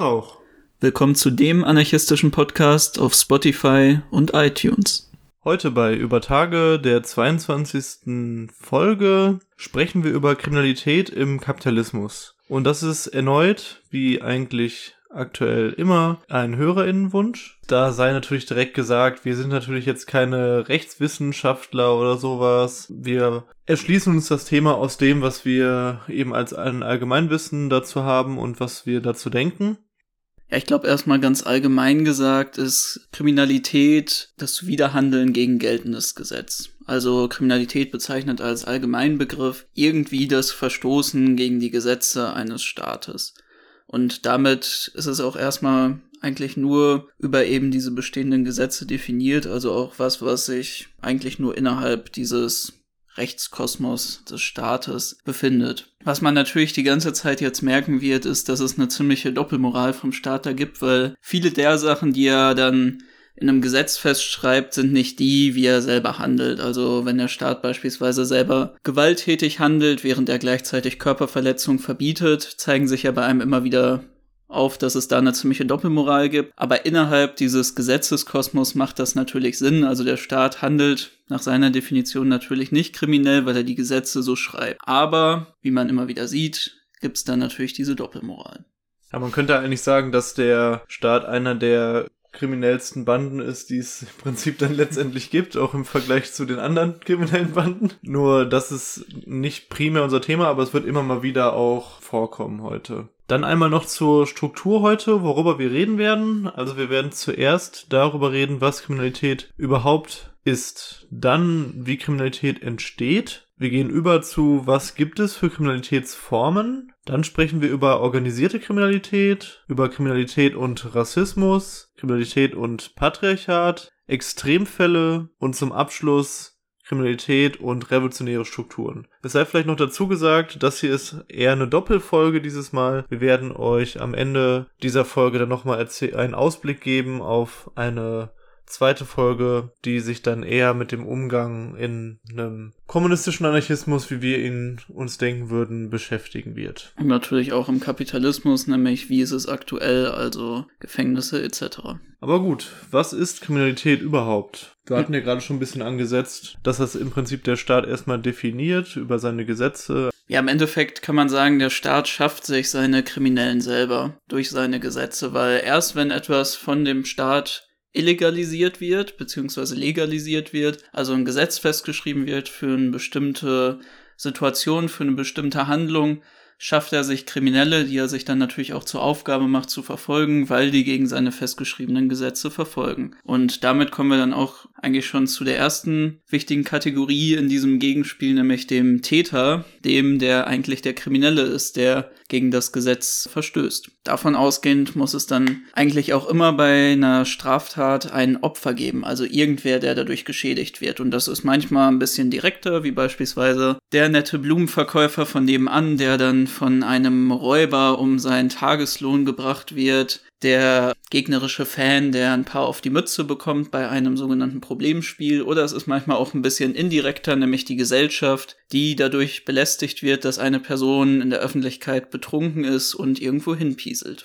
Auch. Willkommen zu dem anarchistischen Podcast auf Spotify und iTunes. Heute bei Über Tage der 22. Folge sprechen wir über Kriminalität im Kapitalismus. Und das ist erneut, wie eigentlich aktuell immer ein Hörerinnenwunsch. Da sei natürlich direkt gesagt, wir sind natürlich jetzt keine Rechtswissenschaftler oder sowas. Wir erschließen uns das Thema aus dem, was wir eben als ein Allgemeinwissen dazu haben und was wir dazu denken. Ja, ich glaube erstmal ganz allgemein gesagt ist Kriminalität das Widerhandeln gegen geltendes Gesetz. Also Kriminalität bezeichnet als Allgemeinbegriff irgendwie das Verstoßen gegen die Gesetze eines Staates. Und damit ist es auch erstmal eigentlich nur über eben diese bestehenden Gesetze definiert, also auch was, was sich eigentlich nur innerhalb dieses Rechtskosmos des Staates befindet. Was man natürlich die ganze Zeit jetzt merken wird, ist, dass es eine ziemliche Doppelmoral vom Staat da gibt, weil viele der Sachen, die er dann in einem Gesetz festschreibt, sind nicht die, wie er selber handelt. Also wenn der Staat beispielsweise selber gewalttätig handelt, während er gleichzeitig Körperverletzung verbietet, zeigen sich ja bei einem immer wieder auf, dass es da eine ziemliche Doppelmoral gibt. Aber innerhalb dieses Gesetzeskosmos macht das natürlich Sinn. Also der Staat handelt nach seiner Definition natürlich nicht kriminell, weil er die Gesetze so schreibt. Aber, wie man immer wieder sieht, gibt es da natürlich diese Doppelmoral. Ja, man könnte eigentlich sagen, dass der Staat einer der kriminellsten Banden ist, die es im Prinzip dann letztendlich gibt, auch im Vergleich zu den anderen kriminellen Banden. Nur das ist nicht primär unser Thema, aber es wird immer mal wieder auch vorkommen heute. Dann einmal noch zur Struktur heute, worüber wir reden werden. Also wir werden zuerst darüber reden, was Kriminalität überhaupt ist. Dann, wie Kriminalität entsteht. Wir gehen über zu, was gibt es für Kriminalitätsformen. Dann sprechen wir über organisierte Kriminalität, über Kriminalität und Rassismus, Kriminalität und Patriarchat, Extremfälle und zum Abschluss Kriminalität und revolutionäre Strukturen. Es sei vielleicht noch dazu gesagt, das hier ist eher eine Doppelfolge dieses Mal. Wir werden euch am Ende dieser Folge dann nochmal einen Ausblick geben auf eine zweite Folge, die sich dann eher mit dem Umgang in einem kommunistischen Anarchismus, wie wir ihn uns denken würden, beschäftigen wird. Und natürlich auch im Kapitalismus, nämlich wie ist es aktuell, also Gefängnisse etc. Aber gut, was ist Kriminalität überhaupt? Wir hatten ja gerade schon ein bisschen angesetzt, dass das im Prinzip der Staat erstmal definiert über seine Gesetze. Ja, im Endeffekt kann man sagen, der Staat schafft sich seine Kriminellen selber durch seine Gesetze, weil erst wenn etwas von dem Staat illegalisiert wird, beziehungsweise legalisiert wird, also ein Gesetz festgeschrieben wird für eine bestimmte Situation, für eine bestimmte Handlung, schafft er sich Kriminelle, die er sich dann natürlich auch zur Aufgabe macht zu verfolgen, weil die gegen seine festgeschriebenen Gesetze verfolgen. Und damit kommen wir dann auch eigentlich schon zu der ersten wichtigen Kategorie in diesem Gegenspiel, nämlich dem Täter, dem der eigentlich der Kriminelle ist, der gegen das Gesetz verstößt. Davon ausgehend muss es dann eigentlich auch immer bei einer Straftat ein Opfer geben, also irgendwer, der dadurch geschädigt wird. Und das ist manchmal ein bisschen direkter, wie beispielsweise der nette Blumenverkäufer von nebenan, der dann von einem Räuber um seinen Tageslohn gebracht wird, der gegnerische Fan, der ein paar auf die Mütze bekommt bei einem sogenannten Problemspiel, oder es ist manchmal auch ein bisschen indirekter, nämlich die Gesellschaft, die dadurch belästigt wird, dass eine Person in der Öffentlichkeit betrunken ist und irgendwo hinpieselt.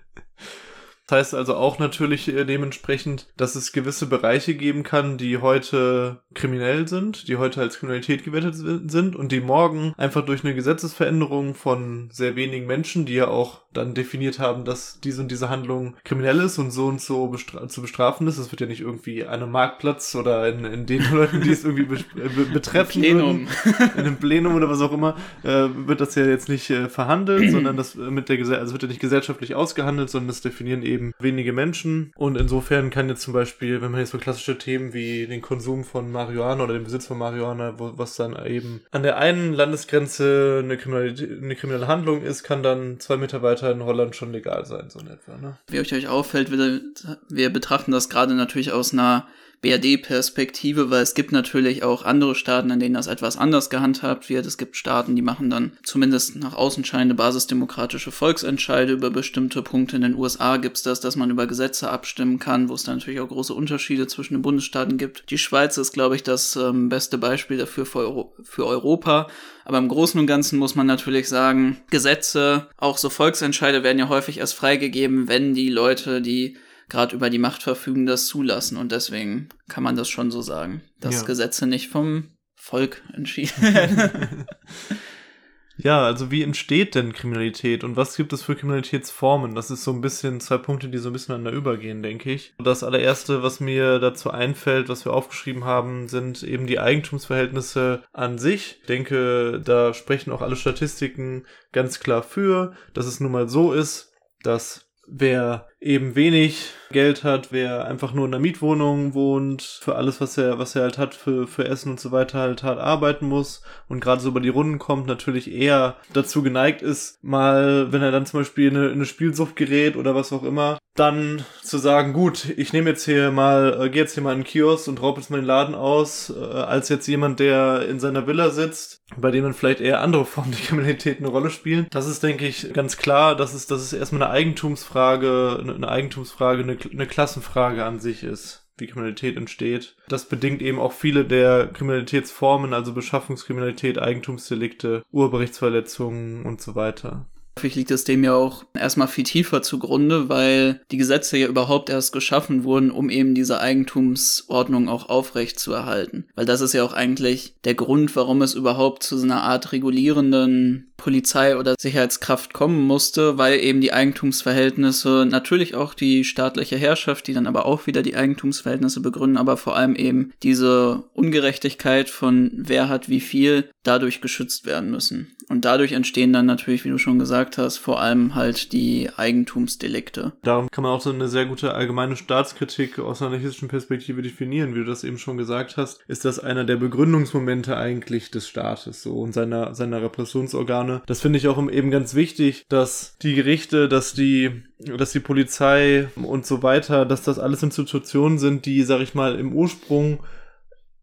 Das heißt also auch natürlich äh, dementsprechend, dass es gewisse Bereiche geben kann, die heute kriminell sind, die heute als Kriminalität gewertet sind und die morgen einfach durch eine Gesetzesveränderung von sehr wenigen Menschen, die ja auch dann definiert haben, dass diese und diese Handlung kriminell ist und so und so bestra zu bestrafen ist. Es wird ja nicht irgendwie an einem Marktplatz oder in, in den Leuten, die es irgendwie be be betreffen. Plenum. Würden, in einem Plenum oder was auch immer, äh, wird das ja jetzt nicht äh, verhandelt, sondern das mit der Gesellschaft, also wird ja nicht gesellschaftlich ausgehandelt, sondern das definieren eben eben wenige Menschen. Und insofern kann jetzt zum Beispiel, wenn man jetzt so klassische Themen wie den Konsum von Marihuana oder den Besitz von Marihuana, wo, was dann eben an der einen Landesgrenze eine kriminelle, eine kriminelle Handlung ist, kann dann zwei Meter weiter in Holland schon legal sein, so in etwa. Ne? Wie euch, euch auffällt, wir, wir betrachten das gerade natürlich aus einer BRD-Perspektive, weil es gibt natürlich auch andere Staaten, in denen das etwas anders gehandhabt wird. Es gibt Staaten, die machen dann zumindest nach außen scheinende basisdemokratische Volksentscheide über bestimmte Punkte. In den USA gibt es das, dass man über Gesetze abstimmen kann, wo es dann natürlich auch große Unterschiede zwischen den Bundesstaaten gibt. Die Schweiz ist, glaube ich, das ähm, beste Beispiel dafür für, Euro für Europa. Aber im Großen und Ganzen muss man natürlich sagen, Gesetze, auch so Volksentscheide werden ja häufig erst freigegeben, wenn die Leute, die gerade über die Macht verfügen, das zulassen. Und deswegen kann man das schon so sagen, dass ja. Gesetze nicht vom Volk entschieden werden. Ja, also wie entsteht denn Kriminalität und was gibt es für Kriminalitätsformen? Das ist so ein bisschen zwei Punkte, die so ein bisschen aneinander übergehen, denke ich. Das allererste, was mir dazu einfällt, was wir aufgeschrieben haben, sind eben die Eigentumsverhältnisse an sich. Ich denke, da sprechen auch alle Statistiken ganz klar für, dass es nun mal so ist, dass wer eben wenig Geld hat, wer einfach nur in einer Mietwohnung wohnt, für alles, was er, was er halt hat, für, für Essen und so weiter halt hart arbeiten muss und gerade so über die Runden kommt, natürlich eher dazu geneigt ist, mal, wenn er dann zum Beispiel in eine, in eine Spielsucht gerät oder was auch immer, dann zu sagen, gut, ich nehme jetzt hier mal, äh, gehe jetzt hier mal in den Kiosk und raub jetzt meinen Laden aus, äh, als jetzt jemand, der in seiner Villa sitzt, bei dem dann vielleicht eher andere Formen der Kriminalität eine Rolle spielen. Das ist, denke ich, ganz klar, dass es, dass es erstmal eine Eigentumsfrage, eine, Eigentumsfrage, eine, eine Klassenfrage an sich ist wie Kriminalität entsteht. Das bedingt eben auch viele der Kriminalitätsformen, also Beschaffungskriminalität, Eigentumsdelikte, Urheberrechtsverletzungen und so weiter. Häufig liegt es dem ja auch erstmal viel tiefer zugrunde, weil die Gesetze ja überhaupt erst geschaffen wurden, um eben diese Eigentumsordnung auch aufrecht zu erhalten. Weil das ist ja auch eigentlich der Grund, warum es überhaupt zu so einer Art regulierenden Polizei oder Sicherheitskraft kommen musste, weil eben die Eigentumsverhältnisse, natürlich auch die staatliche Herrschaft, die dann aber auch wieder die Eigentumsverhältnisse begründen, aber vor allem eben diese Ungerechtigkeit von wer hat wie viel dadurch geschützt werden müssen. Und dadurch entstehen dann natürlich, wie du schon gesagt hast, vor allem halt die Eigentumsdelikte. Darum kann man auch so eine sehr gute allgemeine Staatskritik aus einer anarchistischen Perspektive definieren, wie du das eben schon gesagt hast. Ist das einer der Begründungsmomente eigentlich des Staates so und seiner, seiner Repressionsorgane Zone. Das finde ich auch eben ganz wichtig, dass die Gerichte, dass die, dass die Polizei und so weiter, dass das alles Institutionen sind, die, sag ich mal, im Ursprung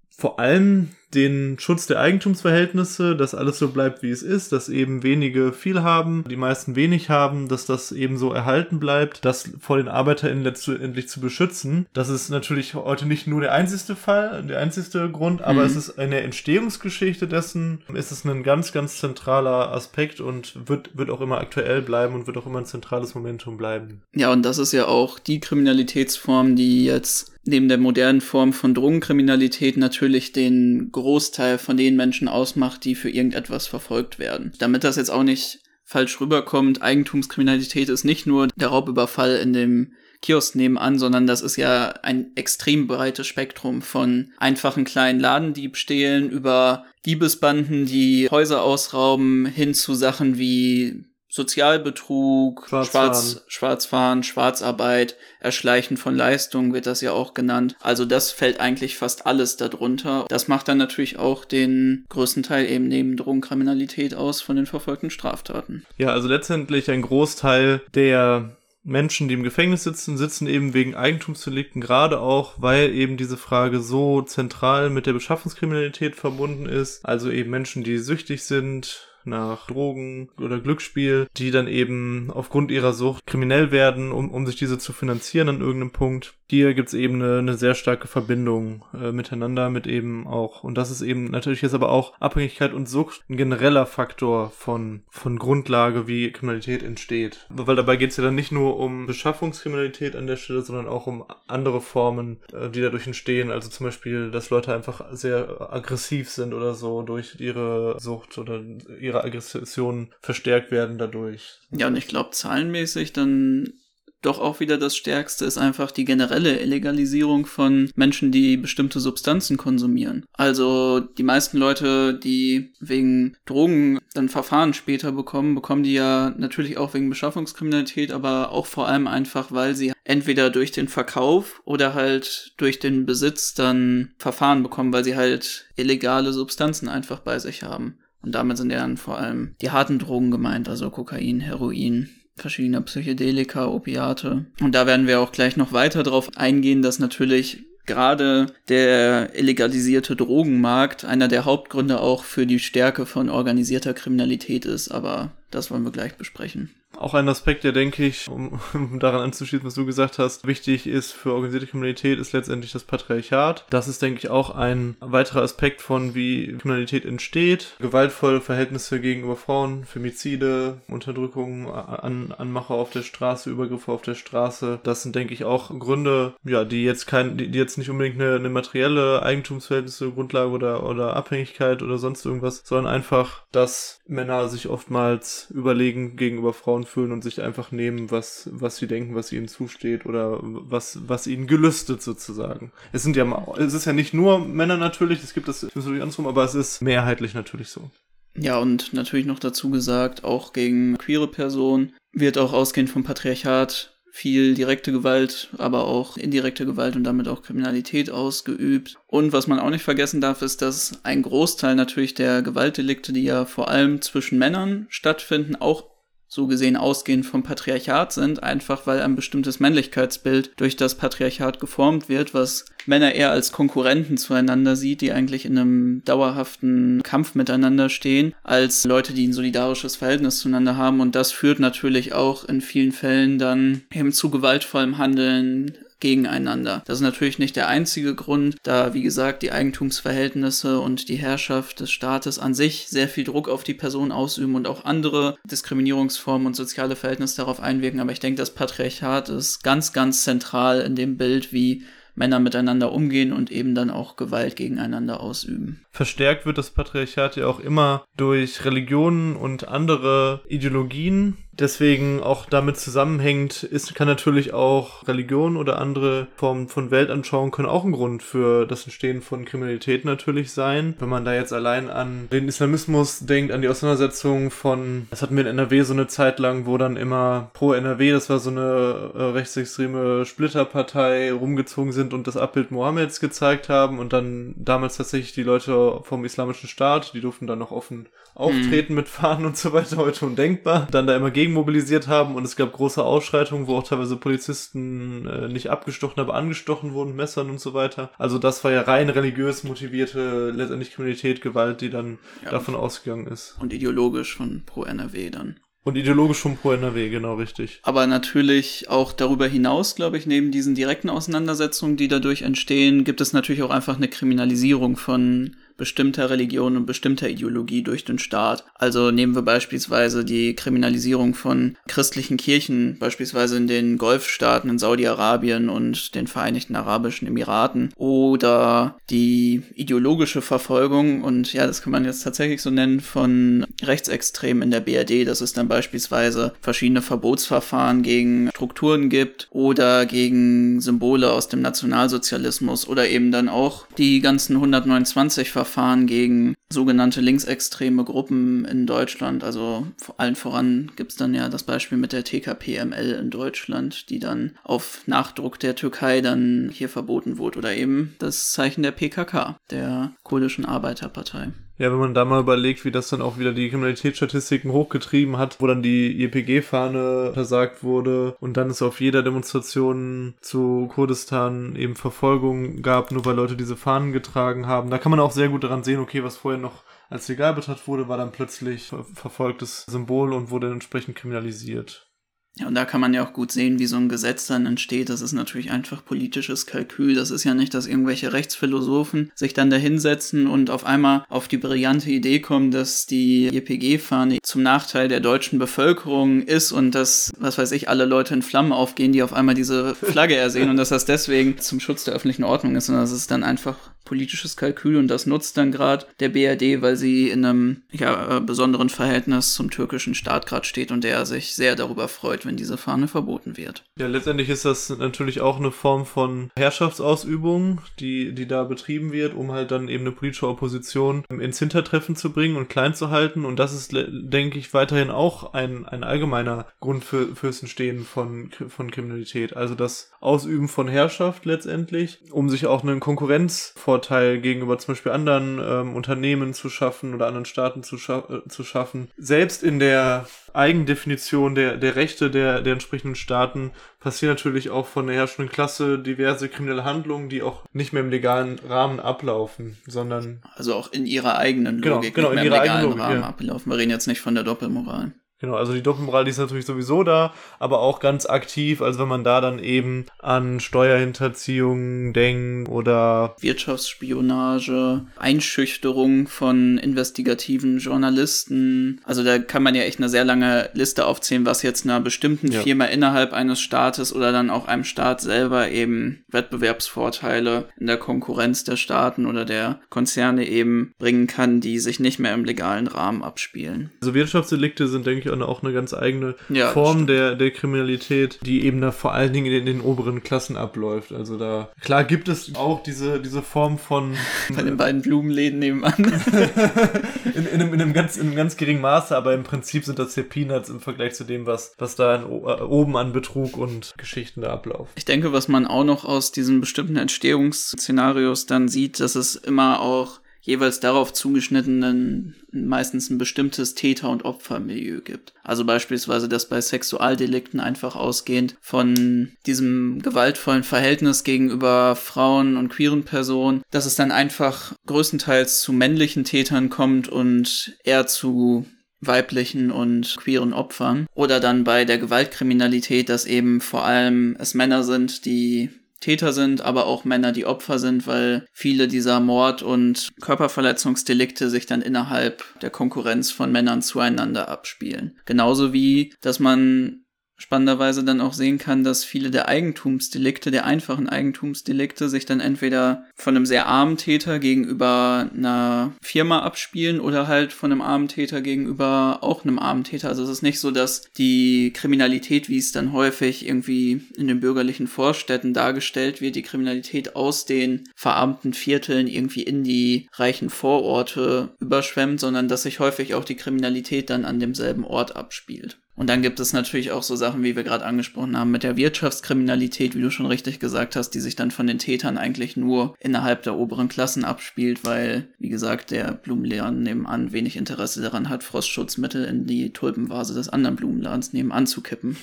vor allem den Schutz der Eigentumsverhältnisse, dass alles so bleibt, wie es ist, dass eben wenige viel haben, die meisten wenig haben, dass das eben so erhalten bleibt, das vor den ArbeiterInnen letztendlich zu beschützen. Das ist natürlich heute nicht nur der einzigste Fall, der einzigste Grund, aber mhm. es ist eine Entstehungsgeschichte dessen, ist es ein ganz, ganz zentraler Aspekt und wird, wird auch immer aktuell bleiben und wird auch immer ein zentrales Momentum bleiben. Ja, und das ist ja auch die Kriminalitätsform, die jetzt neben der modernen Form von Drogenkriminalität natürlich den Großteil von den Menschen ausmacht, die für irgendetwas verfolgt werden. Damit das jetzt auch nicht falsch rüberkommt, Eigentumskriminalität ist nicht nur der Raubüberfall in dem Kiosk nebenan, sondern das ist ja ein extrem breites Spektrum von einfachen kleinen Ladendiebstählen über Diebesbanden, die Häuser ausrauben, hin zu Sachen wie Sozialbetrug, Schwarzfahren. Schwarz, Schwarzfahren, Schwarzarbeit, Erschleichen von Leistungen wird das ja auch genannt. Also das fällt eigentlich fast alles darunter. Das macht dann natürlich auch den größten Teil eben neben Drogenkriminalität aus von den verfolgten Straftaten. Ja, also letztendlich ein Großteil der Menschen, die im Gefängnis sitzen, sitzen eben wegen Eigentumsdelikten, gerade auch, weil eben diese Frage so zentral mit der Beschaffungskriminalität verbunden ist. Also eben Menschen, die süchtig sind, nach Drogen oder Glücksspiel, die dann eben aufgrund ihrer Sucht kriminell werden, um, um sich diese zu finanzieren an irgendeinem Punkt. Hier gibt's eben eine, eine sehr starke Verbindung äh, miteinander mit eben auch, und das ist eben natürlich jetzt aber auch Abhängigkeit und Sucht ein genereller Faktor von, von Grundlage, wie Kriminalität entsteht. Weil dabei geht's ja dann nicht nur um Beschaffungskriminalität an der Stelle, sondern auch um andere Formen, äh, die dadurch entstehen. Also zum Beispiel, dass Leute einfach sehr aggressiv sind oder so durch ihre Sucht oder ihre ihre Aggressionen verstärkt werden dadurch. Ja, und ich glaube, zahlenmäßig dann doch auch wieder das Stärkste ist einfach die generelle Illegalisierung von Menschen, die bestimmte Substanzen konsumieren. Also die meisten Leute, die wegen Drogen dann Verfahren später bekommen, bekommen die ja natürlich auch wegen Beschaffungskriminalität, aber auch vor allem einfach, weil sie entweder durch den Verkauf oder halt durch den Besitz dann Verfahren bekommen, weil sie halt illegale Substanzen einfach bei sich haben. Und damit sind ja dann vor allem die harten Drogen gemeint, also Kokain, Heroin, verschiedene Psychedelika, Opiate. Und da werden wir auch gleich noch weiter drauf eingehen, dass natürlich gerade der illegalisierte Drogenmarkt einer der Hauptgründe auch für die Stärke von organisierter Kriminalität ist, aber das wollen wir gleich besprechen. Auch ein Aspekt, der, denke ich, um, um, daran anzuschließen, was du gesagt hast, wichtig ist für organisierte Kriminalität, ist letztendlich das Patriarchat. Das ist, denke ich, auch ein weiterer Aspekt von, wie Kriminalität entsteht. Gewaltvolle Verhältnisse gegenüber Frauen, Femizide, Unterdrückung, An Anmache auf der Straße, Übergriffe auf der Straße. Das sind, denke ich, auch Gründe, ja, die jetzt kein, die jetzt nicht unbedingt eine, eine materielle Eigentumsverhältnisse, Grundlage oder, oder Abhängigkeit oder sonst irgendwas, sondern einfach, dass Männer sich oftmals überlegen gegenüber Frauen fühlen und sich einfach nehmen, was, was sie denken, was ihnen zusteht oder was, was ihnen gelüstet sozusagen. Es sind ja, es ist ja nicht nur Männer natürlich, es gibt das natürlich andersrum, aber es ist mehrheitlich natürlich so. Ja, und natürlich noch dazu gesagt, auch gegen queere Personen wird auch ausgehend vom Patriarchat viel direkte Gewalt, aber auch indirekte Gewalt und damit auch Kriminalität ausgeübt. Und was man auch nicht vergessen darf, ist, dass ein Großteil natürlich der Gewaltdelikte, die ja vor allem zwischen Männern stattfinden, auch so gesehen ausgehend vom Patriarchat sind, einfach weil ein bestimmtes Männlichkeitsbild durch das Patriarchat geformt wird, was Männer eher als Konkurrenten zueinander sieht, die eigentlich in einem dauerhaften Kampf miteinander stehen, als Leute, die ein solidarisches Verhältnis zueinander haben. Und das führt natürlich auch in vielen Fällen dann eben zu gewaltvollem Handeln, gegeneinander. Das ist natürlich nicht der einzige Grund, da wie gesagt die Eigentumsverhältnisse und die Herrschaft des Staates an sich sehr viel Druck auf die Person ausüben und auch andere Diskriminierungsformen und soziale Verhältnisse darauf einwirken. Aber ich denke, das Patriarchat ist ganz, ganz zentral in dem Bild, wie Männer miteinander umgehen und eben dann auch Gewalt gegeneinander ausüben. Verstärkt wird das Patriarchat ja auch immer durch Religionen und andere Ideologien, deswegen auch damit zusammenhängt, ist, kann natürlich auch Religion oder andere Formen von Weltanschauung können auch ein Grund für das Entstehen von Kriminalität natürlich sein. Wenn man da jetzt allein an den Islamismus denkt, an die Auseinandersetzung von, das hatten wir in NRW so eine Zeit lang, wo dann immer pro NRW, das war so eine äh, rechtsextreme Splitterpartei, rumgezogen sind und das Abbild Mohammeds gezeigt haben und dann damals tatsächlich die Leute vom islamischen Staat, die durften dann noch offen auftreten mhm. mit Fahnen und so weiter, heute undenkbar, dann da immer gegen mobilisiert haben und es gab große Ausschreitungen, wo auch teilweise Polizisten äh, nicht abgestochen, aber angestochen wurden, Messern und so weiter. Also das war ja rein religiös motivierte, letztendlich Kriminalität, Gewalt, die dann ja, davon ausgegangen ist. Und ideologisch von Pro NRW dann. Und ideologisch schon pro NRW, genau richtig. Aber natürlich auch darüber hinaus, glaube ich, neben diesen direkten Auseinandersetzungen, die dadurch entstehen, gibt es natürlich auch einfach eine Kriminalisierung von bestimmter Religion und bestimmter Ideologie durch den Staat. Also nehmen wir beispielsweise die Kriminalisierung von christlichen Kirchen, beispielsweise in den Golfstaaten in Saudi-Arabien und den Vereinigten Arabischen Emiraten oder die ideologische Verfolgung und ja, das kann man jetzt tatsächlich so nennen von Rechtsextremen in der BRD, dass es dann beispielsweise verschiedene Verbotsverfahren gegen Strukturen gibt oder gegen Symbole aus dem Nationalsozialismus oder eben dann auch die ganzen 129 Verfahren Verfahren gegen sogenannte linksextreme Gruppen in Deutschland. Also vor allen voran gibt es dann ja das Beispiel mit der TKPML in Deutschland, die dann auf Nachdruck der Türkei dann hier verboten wurde. Oder eben das Zeichen der PKK, der kurdischen Arbeiterpartei. Ja, wenn man da mal überlegt, wie das dann auch wieder die Kriminalitätsstatistiken hochgetrieben hat, wo dann die JPG-Fahne versagt wurde und dann es auf jeder Demonstration zu Kurdistan eben Verfolgung gab, nur weil Leute diese Fahnen getragen haben. Da kann man auch sehr gut daran sehen, okay, was vorher noch als legal betrachtet wurde, war dann plötzlich verfolgtes Symbol und wurde entsprechend kriminalisiert. Ja, und da kann man ja auch gut sehen, wie so ein Gesetz dann entsteht. Das ist natürlich einfach politisches Kalkül. Das ist ja nicht, dass irgendwelche Rechtsphilosophen sich dann da hinsetzen und auf einmal auf die brillante Idee kommen, dass die JPG-Fahne zum Nachteil der deutschen Bevölkerung ist und dass, was weiß ich, alle Leute in Flammen aufgehen, die auf einmal diese Flagge ersehen und dass das deswegen zum Schutz der öffentlichen Ordnung ist, sondern das ist dann einfach politisches Kalkül und das nutzt dann gerade der BRD, weil sie in einem ja, äh, besonderen Verhältnis zum türkischen Staat gerade steht und der sich sehr darüber freut, wenn diese Fahne verboten wird. Ja, letztendlich ist das natürlich auch eine Form von Herrschaftsausübung, die, die da betrieben wird, um halt dann eben eine politische Opposition ins Hintertreffen zu bringen und klein zu halten. Und das ist, denke ich, weiterhin auch ein, ein allgemeiner Grund für, fürs Entstehen von, von Kriminalität. Also das Ausüben von Herrschaft letztendlich, um sich auch einen Konkurrenzvorteil Vorteil gegenüber zum Beispiel anderen ähm, Unternehmen zu schaffen oder anderen Staaten zu, scha äh, zu schaffen. Selbst in der Eigendefinition der, der Rechte der, der entsprechenden Staaten passieren natürlich auch von der herrschenden Klasse diverse kriminelle Handlungen, die auch nicht mehr im legalen Rahmen ablaufen, sondern. Also auch in ihrer eigenen genau, Logik genau, nicht in mehr im ihrer legalen eigenen Logik, Rahmen ja. ablaufen. Wir reden jetzt nicht von der Doppelmoral. Genau, also die Doppelmoral, die ist natürlich sowieso da, aber auch ganz aktiv, also wenn man da dann eben an Steuerhinterziehung denkt oder Wirtschaftsspionage, Einschüchterung von investigativen Journalisten. Also da kann man ja echt eine sehr lange Liste aufzählen, was jetzt einer bestimmten Ja. Firma innerhalb eines Staates oder dann auch einem Staat selber eben Wettbewerbsvorteile in der Konkurrenz der Staaten oder der Konzerne eben bringen kann, die sich nicht mehr im legalen Rahmen abspielen. also Wirtschaftsdelikte sind, denke ich, auch eine- auch eine ganz eigene Ja, Form der, der Kriminalität, die eben da vor allen Dingen in, den oberen Klassen abläuft. Also da, klar gibt es auch diese, diese Form von Bei den beiden Blumenläden nebenan. in, in, einem, in, einem ganz, in einem ganz geringen Maße, aber im Prinzip sind das ja Peanuts im Vergleich zu dem, was, was da in, äh, oben an Betrug und Geschichten da ablaufen. Ich denke, was man auch noch aus diesen bestimmten Entstehungsszenarios dann sieht, dass es immer auch jeweils darauf zugeschnittenen meistens ein bestimmtes Täter- und Opfermilieu gibt. Also beispielsweise, dass bei Sexualdelikten einfach ausgehend von diesem gewaltvollen Verhältnis gegenüber Frauen und queeren Personen, dass es dann einfach größtenteils zu männlichen Tätern kommt und eher zu weiblichen und queeren Opfern. Oder dann bei der Gewaltkriminalität, dass eben vor allem es Männer sind, die Täter sind, aber auch Männer, die Opfer sind, weil viele dieser Mord- und Körperverletzungsdelikte sich dann innerhalb der Konkurrenz von Männern zueinander abspielen. Genauso wie, dass man spannenderweise dann auch sehen kann, dass viele der Eigentumsdelikte, der einfachen Eigentumsdelikte, sich dann entweder von einem sehr armen Täter gegenüber einer Firma abspielen oder halt von einem armen Täter gegenüber auch einem armen Täter. Also es ist nicht so, dass die Kriminalität, wie es dann häufig irgendwie in den bürgerlichen Vorstädten dargestellt wird, die Kriminalität aus den verarmten Vierteln irgendwie in die reichen Vororte überschwemmt, sondern dass sich häufig auch die Kriminalität dann an demselben Ort abspielt. Und dann gibt es natürlich auch so Sachen, wie wir gerade angesprochen haben, mit der Wirtschaftskriminalität, wie du schon richtig gesagt hast, die sich dann von den Tätern eigentlich nur innerhalb der oberen Klassen abspielt, weil, wie gesagt, der Blumenladen nebenan wenig Interesse daran hat, Frostschutzmittel in die Tulpenvase des anderen Blumenladens nebenan zu kippen.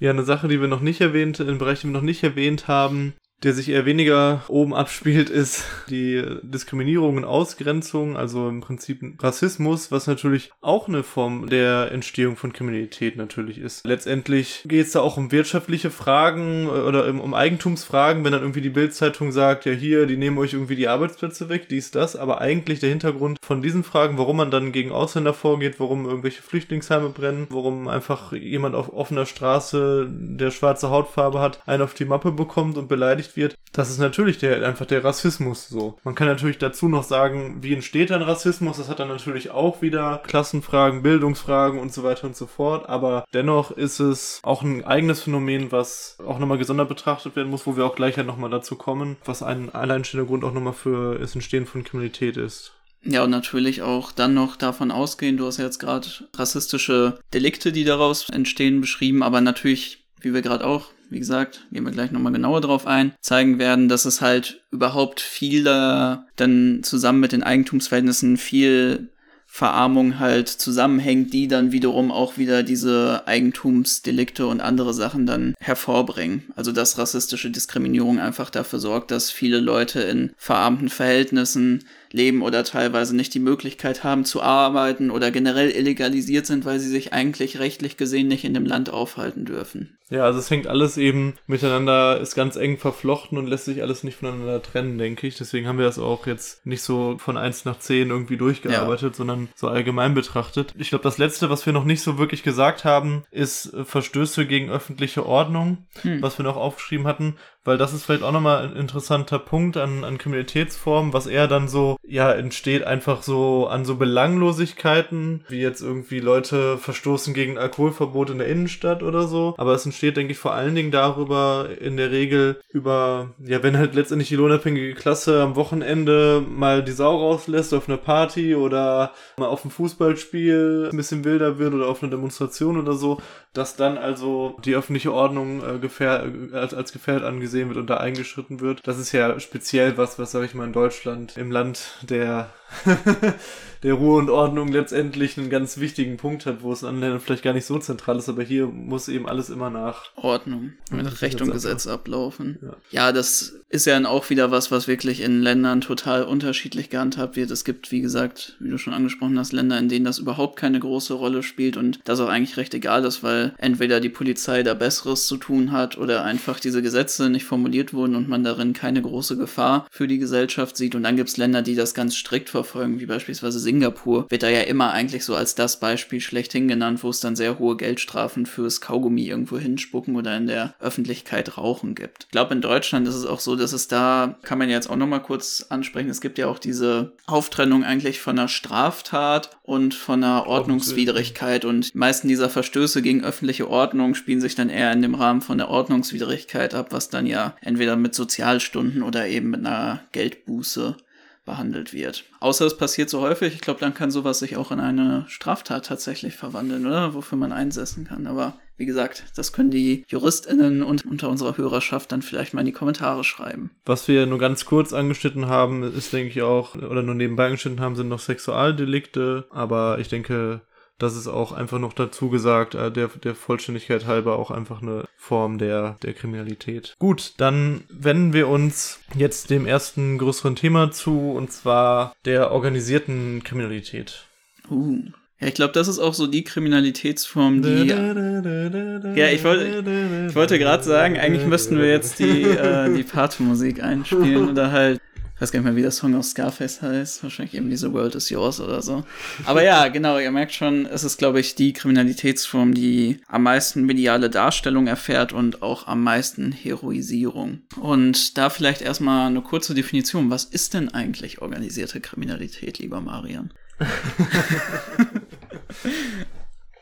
Ja, eine Sache, die wir noch nicht erwähnt, einen Bereich, den wir noch nicht erwähnt haben, der sich eher weniger oben abspielt, ist die Diskriminierung und Ausgrenzung, also im Prinzip Rassismus, was natürlich auch eine Form der Entstehung von Kriminalität natürlich ist. Letztendlich geht es da auch um wirtschaftliche Fragen oder um um Eigentumsfragen, wenn dann irgendwie die Bildzeitung sagt, ja hier, die nehmen euch irgendwie die Arbeitsplätze weg, dies, das, aber eigentlich der Hintergrund von diesen Fragen, warum man dann gegen Ausländer vorgeht, warum irgendwelche Flüchtlingsheime brennen, warum einfach jemand auf offener Straße, der schwarze Hautfarbe hat, einen auf die Mappe bekommt und beleidigt wird, das ist natürlich der, einfach der Rassismus so. Man kann natürlich dazu noch sagen, wie entsteht dann Rassismus? Das hat dann natürlich auch wieder Klassenfragen, Bildungsfragen und so weiter und so fort. Aber dennoch ist es auch ein eigenes Phänomen, was auch nochmal gesondert betrachtet werden muss, wo wir auch gleich ja nochmal dazu kommen, was ein alleinstehender Grund auch nochmal für das Entstehen von Kriminalität ist. Ja, und natürlich auch dann noch davon ausgehen, du hast ja jetzt gerade rassistische Delikte, die daraus entstehen, beschrieben, aber natürlich, wie wir gerade auch, wie gesagt, gehen wir gleich nochmal genauer drauf ein, zeigen werden, dass es halt überhaupt viel da dann zusammen mit den Eigentumsverhältnissen viel Verarmung halt zusammenhängt, die dann wiederum auch wieder diese Eigentumsdelikte und andere Sachen dann hervorbringen. Also dass rassistische Diskriminierung einfach dafür sorgt, dass viele Leute in verarmten Verhältnissen leben oder teilweise nicht die Möglichkeit haben zu arbeiten oder generell illegalisiert sind, weil sie sich eigentlich rechtlich gesehen nicht in dem Land aufhalten dürfen. Ja, also es hängt alles eben miteinander, ist ganz eng verflochten und lässt sich alles nicht voneinander trennen, denke ich. Deswegen haben wir das auch jetzt nicht so von 1 nach 10 irgendwie durchgearbeitet, ja. sondern so allgemein betrachtet. Ich glaube, das Letzte, was wir noch nicht so wirklich gesagt haben, ist äh, Verstöße gegen öffentliche Ordnung, hm. was wir noch aufgeschrieben hatten, weil das ist vielleicht auch nochmal ein interessanter Punkt an, an Kriminalitätsformen, was eher dann so, ja, entsteht einfach so an so Belanglosigkeiten, wie jetzt irgendwie Leute verstoßen gegen Alkoholverbot in der Innenstadt oder so. Aber es entsteht, denke ich, vor allen Dingen darüber, in der Regel über, ja, wenn halt letztendlich die lohnabhängige Klasse am Wochenende mal die Sau rauslässt auf einer Party oder mal auf ein Fußballspiel ein bisschen wilder wird oder auf eine Demonstration oder so, dass dann also die öffentliche Ordnung äh, gefähr als, als gefährdet angesehen gesehen wird und da eingeschritten wird. Das ist ja speziell was, was sage ich mal in Deutschland, im Land der der Ruhe und Ordnung letztendlich einen ganz wichtigen Punkt hat, wo es an Ländern vielleicht gar nicht so zentral ist, aber hier muss eben alles immer nach Ordnung, mit Recht und Gesetz ablaufen. Ja. ja, das ist ja dann auch wieder was, was wirklich in Ländern total unterschiedlich gehandhabt wird. Es gibt, wie gesagt, wie du schon angesprochen hast, Länder, in denen das überhaupt keine große Rolle spielt und das auch eigentlich recht egal ist, weil entweder die Polizei da Besseres zu tun hat oder einfach diese Gesetze nicht formuliert wurden und man darin keine große Gefahr für die Gesellschaft sieht. Und dann gibt es Länder, die das ganz strikt verfolgen, wie beispielsweise Singapur wird da ja immer eigentlich so als das Beispiel schlechthin genannt, wo es dann sehr hohe Geldstrafen fürs Kaugummi irgendwo hinspucken oder in der Öffentlichkeit rauchen gibt. Ich glaube, in Deutschland ist es auch so, dass es da, kann man jetzt auch nochmal kurz ansprechen, es gibt ja auch diese Auftrennung eigentlich von einer Straftat und von einer Ordnungswidrigkeit und die meisten dieser Verstöße gegen öffentliche Ordnung spielen sich dann eher in dem Rahmen von der Ordnungswidrigkeit ab, was dann ja entweder mit Sozialstunden oder eben mit einer Geldbuße behandelt wird. Außer es passiert so häufig, ich glaube, dann kann sowas sich auch in eine Straftat tatsächlich verwandeln, oder? Wofür man einsetzen kann. Aber wie gesagt, das können die JuristInnen und unter unserer Hörerschaft dann vielleicht mal in die Kommentare schreiben. Was wir nur ganz kurz angeschnitten haben, ist, denke ich, auch, oder nur nebenbei angeschnitten haben, sind noch Sexualdelikte. Aber ich denke, das ist auch einfach noch dazu gesagt, äh, der, der Vollständigkeit halber auch einfach eine Form der, der Kriminalität. Gut, dann wenden wir uns jetzt dem ersten größeren Thema zu, und zwar der organisierten Kriminalität. Uh. Ja, ich glaube, das ist auch so die Kriminalitätsform, die. Ja, ich wollte, ich wollte gerade sagen, eigentlich müssten wir jetzt die, äh, die Partymusik einspielen oder halt ich weiß gar nicht mehr, wie der Song aus Scarface heißt. Wahrscheinlich eben diese World is Yours oder so. Aber ja, genau, ihr merkt schon, es ist, glaube ich, die Kriminalitätsform, die am meisten mediale Darstellung erfährt und auch am meisten Heroisierung. Und da vielleicht erstmal eine kurze Definition. Was ist denn eigentlich organisierte Kriminalität, lieber Marian?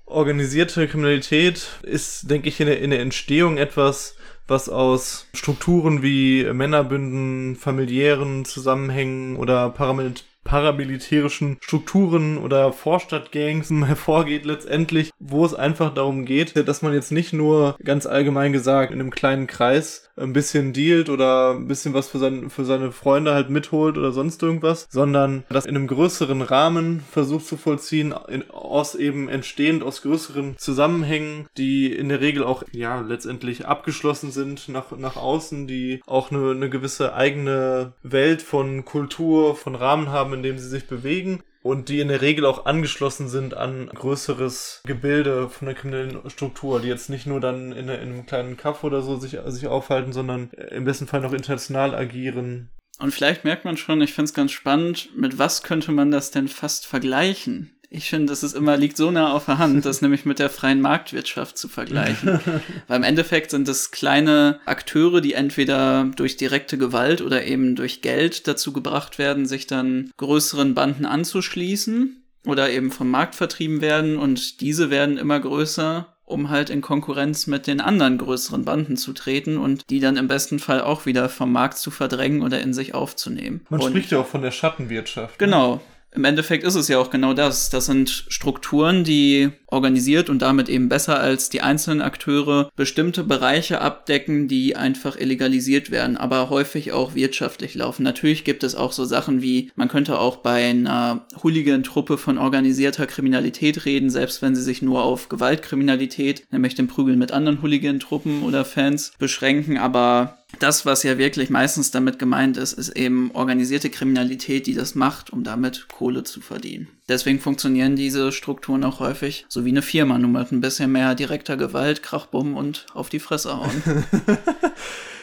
organisierte Kriminalität ist, denke ich, in der, in der Entstehung etwas, was aus Strukturen wie Männerbünden, familiären Zusammenhängen oder Paramilitär paramilitärischen Strukturen oder Vorstadtgangs hervorgeht letztendlich, wo es einfach darum geht, dass man jetzt nicht nur ganz allgemein gesagt in einem kleinen Kreis ein bisschen dealt oder ein bisschen was für, sein, für seine Freunde halt mitholt oder sonst irgendwas, sondern das in einem größeren Rahmen versucht zu vollziehen, in, aus eben entstehend aus größeren Zusammenhängen, die in der Regel auch ja letztendlich abgeschlossen sind nach, nach außen, die auch eine, eine gewisse eigene Welt von Kultur, von Rahmen haben, in dem sie sich bewegen und die in der Regel auch angeschlossen sind an größeres Gebilde von der kriminellen Struktur, die jetzt nicht nur dann in, in einem kleinen Kaff oder so sich, sich aufhalten, sondern im besten Fall noch international agieren. Und vielleicht merkt man schon, ich finde es ganz spannend, mit was könnte man das denn fast vergleichen? Ich finde, das ist immer, liegt so nah auf der Hand, das nämlich mit der freien Marktwirtschaft zu vergleichen. Weil im Endeffekt sind es kleine Akteure, die entweder durch direkte Gewalt oder eben durch Geld dazu gebracht werden, sich dann größeren Banden anzuschließen oder eben vom Markt vertrieben werden und diese werden immer größer um halt in Konkurrenz mit den anderen größeren Banden zu treten und die dann im besten Fall auch wieder vom Markt zu verdrängen oder in sich aufzunehmen. Man und spricht ja auch von der Schattenwirtschaft. Ne? Im Endeffekt ist es ja auch genau das. Das sind Strukturen, die organisiert und damit eben besser als die einzelnen Akteure bestimmte Bereiche abdecken, die einfach illegalisiert werden, aber häufig auch wirtschaftlich laufen. Natürlich gibt es auch so Sachen wie, man könnte auch bei einer Hooligan-Truppe von organisierter Kriminalität reden, selbst wenn sie sich nur auf Gewaltkriminalität, nämlich den Prügeln mit anderen Hooligan-Truppen oder Fans beschränken, aber das, was ja wirklich meistens damit gemeint ist, ist eben organisierte Kriminalität, die das macht, um damit Kohle zu verdienen. Deswegen funktionieren diese Strukturen auch häufig so wie eine Firma, nur mit ein bisschen mehr direkter Gewalt, Krachbumm und auf die Fresse hauen.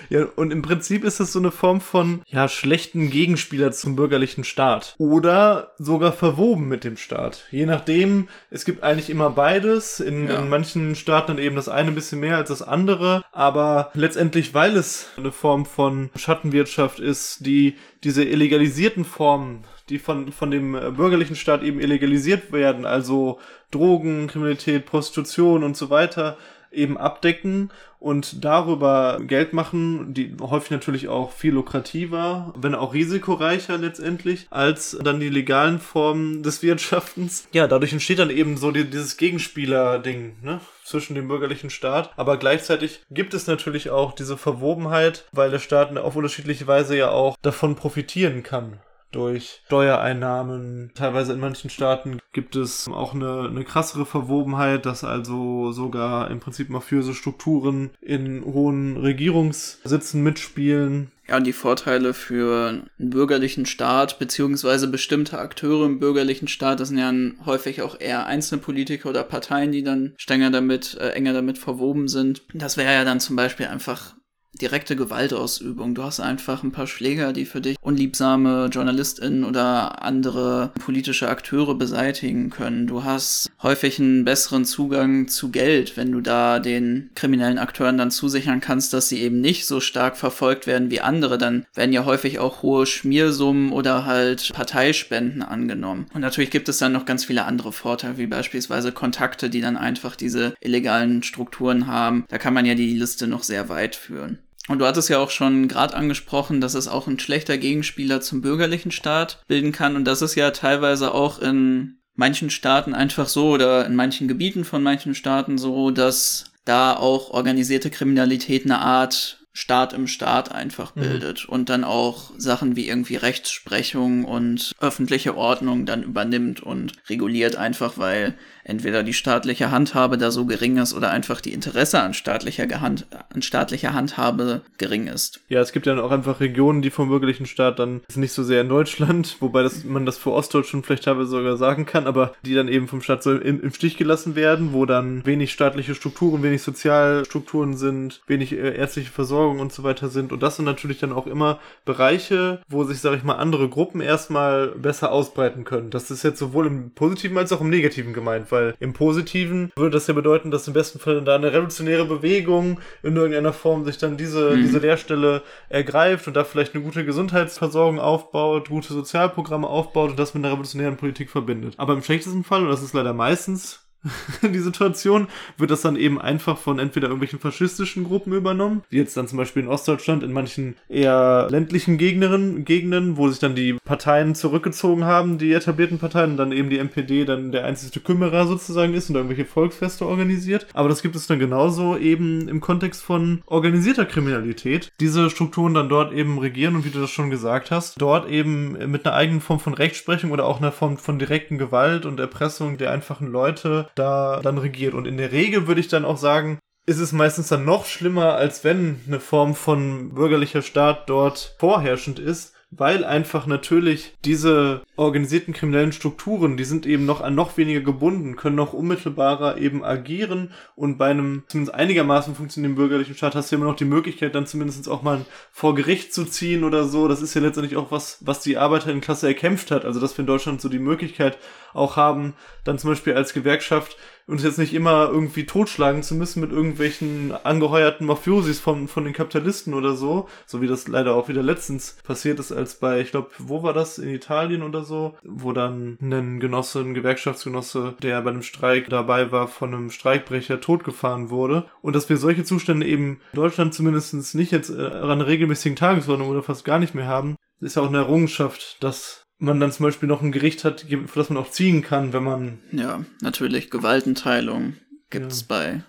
Ja, und im Prinzip ist es so eine Form von, ja, schlechten Gegenspieler zum bürgerlichen Staat. Oder sogar verwoben mit dem Staat. Je nachdem, es gibt eigentlich immer beides. In, ja. in manchen Staaten eben das eine ein bisschen mehr als das andere. Aber letztendlich, weil es eine Form von Schattenwirtschaft ist, die diese illegalisierten Formen die von, von dem bürgerlichen Staat eben illegalisiert werden, also Drogen, Kriminalität, Prostitution und so weiter, eben abdecken und darüber Geld machen, die häufig natürlich auch viel lukrativer, wenn auch risikoreicher letztendlich, als dann die legalen Formen des Wirtschaftens. Ja, dadurch entsteht dann eben so die, dieses Gegenspieler-Ding, ne? zwischen dem bürgerlichen Staat. Aber gleichzeitig gibt es natürlich auch diese Verwobenheit, weil der Staat auf unterschiedliche Weise ja auch davon profitieren kann durch Steuereinnahmen. Teilweise in manchen Staaten gibt es auch eine, eine krassere Verwobenheit, dass also sogar im Prinzip mafiöse Strukturen in hohen Regierungssitzen mitspielen. Ja, und die Vorteile für einen bürgerlichen Staat, beziehungsweise bestimmte Akteure im bürgerlichen Staat, das sind ja häufig auch eher einzelne Politiker oder Parteien, die dann strenger damit, äh, enger damit verwoben sind. Das wäre ja dann zum Beispiel einfach direkte Gewaltausübung. Du hast einfach ein paar Schläger, die für dich unliebsame JournalistInnen oder andere politische Akteure beseitigen können. Du hast häufig einen besseren Zugang zu Geld, wenn du da den kriminellen Akteuren dann zusichern kannst, dass sie eben nicht so stark verfolgt werden wie andere. Dann werden ja häufig auch hohe Schmiersummen oder halt Parteispenden angenommen. Und natürlich gibt es dann noch ganz viele andere Vorteile, wie beispielsweise Kontakte, die dann einfach diese illegalen Strukturen haben. Da kann man ja die Liste noch sehr weit führen. Und du hattest ja auch schon gerade angesprochen, dass es auch ein schlechter Gegenspieler zum bürgerlichen Staat bilden kann. Und das ist ja teilweise auch in manchen Staaten einfach so oder in manchen Gebieten von manchen Staaten so, dass da auch organisierte Kriminalität eine Art Staat im Staat einfach mhm. bildet mhm. und dann auch Sachen wie irgendwie Rechtsprechung und öffentliche Ordnung dann übernimmt und reguliert einfach, weil entweder die staatliche Handhabe da so gering ist oder einfach die Interesse an staatlicher, Gehand an staatlicher Handhabe gering ist. Ja, es gibt ja auch einfach Regionen, die vom bürgerlichen Staat dann nicht so sehr in Deutschland, wobei das, man das für Ostdeutschland vielleicht teilweise sogar sagen kann, aber die dann eben vom Staat so im, im Stich gelassen werden, wo dann wenig staatliche Strukturen, wenig Sozialstrukturen sind, wenig äh, ärztliche Versorgung und so weiter sind. Und das sind natürlich dann auch immer Bereiche, wo sich, sag ich mal, andere Gruppen erstmal besser ausbreiten können. Das ist jetzt sowohl im Positiven als auch im Negativen gemeint, weil im Positiven würde das ja bedeuten, dass im besten Fall da eine revolutionäre Bewegung in irgendeiner Form sich dann diese, mhm. diese Lehrstelle ergreift und da vielleicht eine gute Gesundheitsversorgung aufbaut, gute Sozialprogramme aufbaut und das mit einer revolutionären Politik verbindet. Aber im schlechtesten Fall, und das ist leider meistens die Situation, wird das dann eben einfach von entweder irgendwelchen faschistischen Gruppen übernommen, wie jetzt dann zum Beispiel in Ostdeutschland in manchen eher ländlichen Gegenden, Gegenden, wo sich dann die Parteien zurückgezogen haben, die etablierten Parteien, und dann eben die NPD dann der einzige Kümmerer sozusagen ist und irgendwelche Volksfeste organisiert. Aber das gibt es dann genauso eben im Kontext von organisierter Kriminalität. Diese Strukturen dann dort eben regieren und wie du das schon gesagt hast, dort eben mit einer eigenen Form von Rechtsprechung oder auch einer Form von direkten Gewalt und Erpressung der einfachen Leute da dann regiert. Und in der Regel würde ich dann auch sagen, ist es meistens dann noch schlimmer, als wenn eine Form von bürgerlicher Staat dort vorherrschend ist, weil einfach natürlich diese organisierten kriminellen Strukturen, die sind eben noch an noch weniger gebunden, können noch unmittelbarer eben agieren und bei einem zumindest einigermaßen funktionierenden bürgerlichen Staat hast du immer noch die Möglichkeit, dann zumindest auch mal vor Gericht zu ziehen oder so. Das ist ja letztendlich auch was, was die Arbeiterinnenklasse erkämpft hat. Also, dass wir in Deutschland so die Möglichkeit auch haben, dann zum Beispiel als Gewerkschaft uns jetzt nicht immer irgendwie totschlagen zu müssen mit irgendwelchen angeheuerten Mafiosis von, von den Kapitalisten oder so, so wie das leider auch wieder letztens passiert ist, als bei, ich glaube, wo war das, in Italien oder so, wo dann ein Genosse, ein Gewerkschaftsgenosse, der bei einem Streik dabei war, von einem Streikbrecher totgefahren wurde. Und dass wir solche Zustände eben in Deutschland zumindest nicht jetzt äh, an regelmäßigen Tagesordnung oder fast gar nicht mehr haben, ist ja auch eine Errungenschaft, dass man dann zum Beispiel noch ein Gericht hat, für das man auch ziehen kann, wenn man. Ja, natürlich. Gewaltenteilung gibt's ja. bei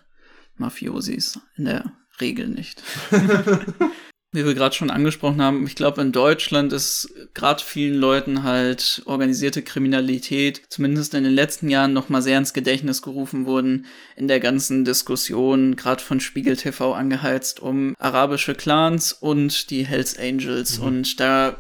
Mafiosis in der Regel nicht. Wie wir gerade schon angesprochen haben, ich glaube, in Deutschland ist gerade vielen Leuten halt organisierte Kriminalität, zumindest in den letzten Jahren, nochmal sehr ins Gedächtnis gerufen wurden, in der ganzen Diskussion, gerade von Spiegel TV angeheizt, um arabische Clans und die Hells Angels. Mhm. Und da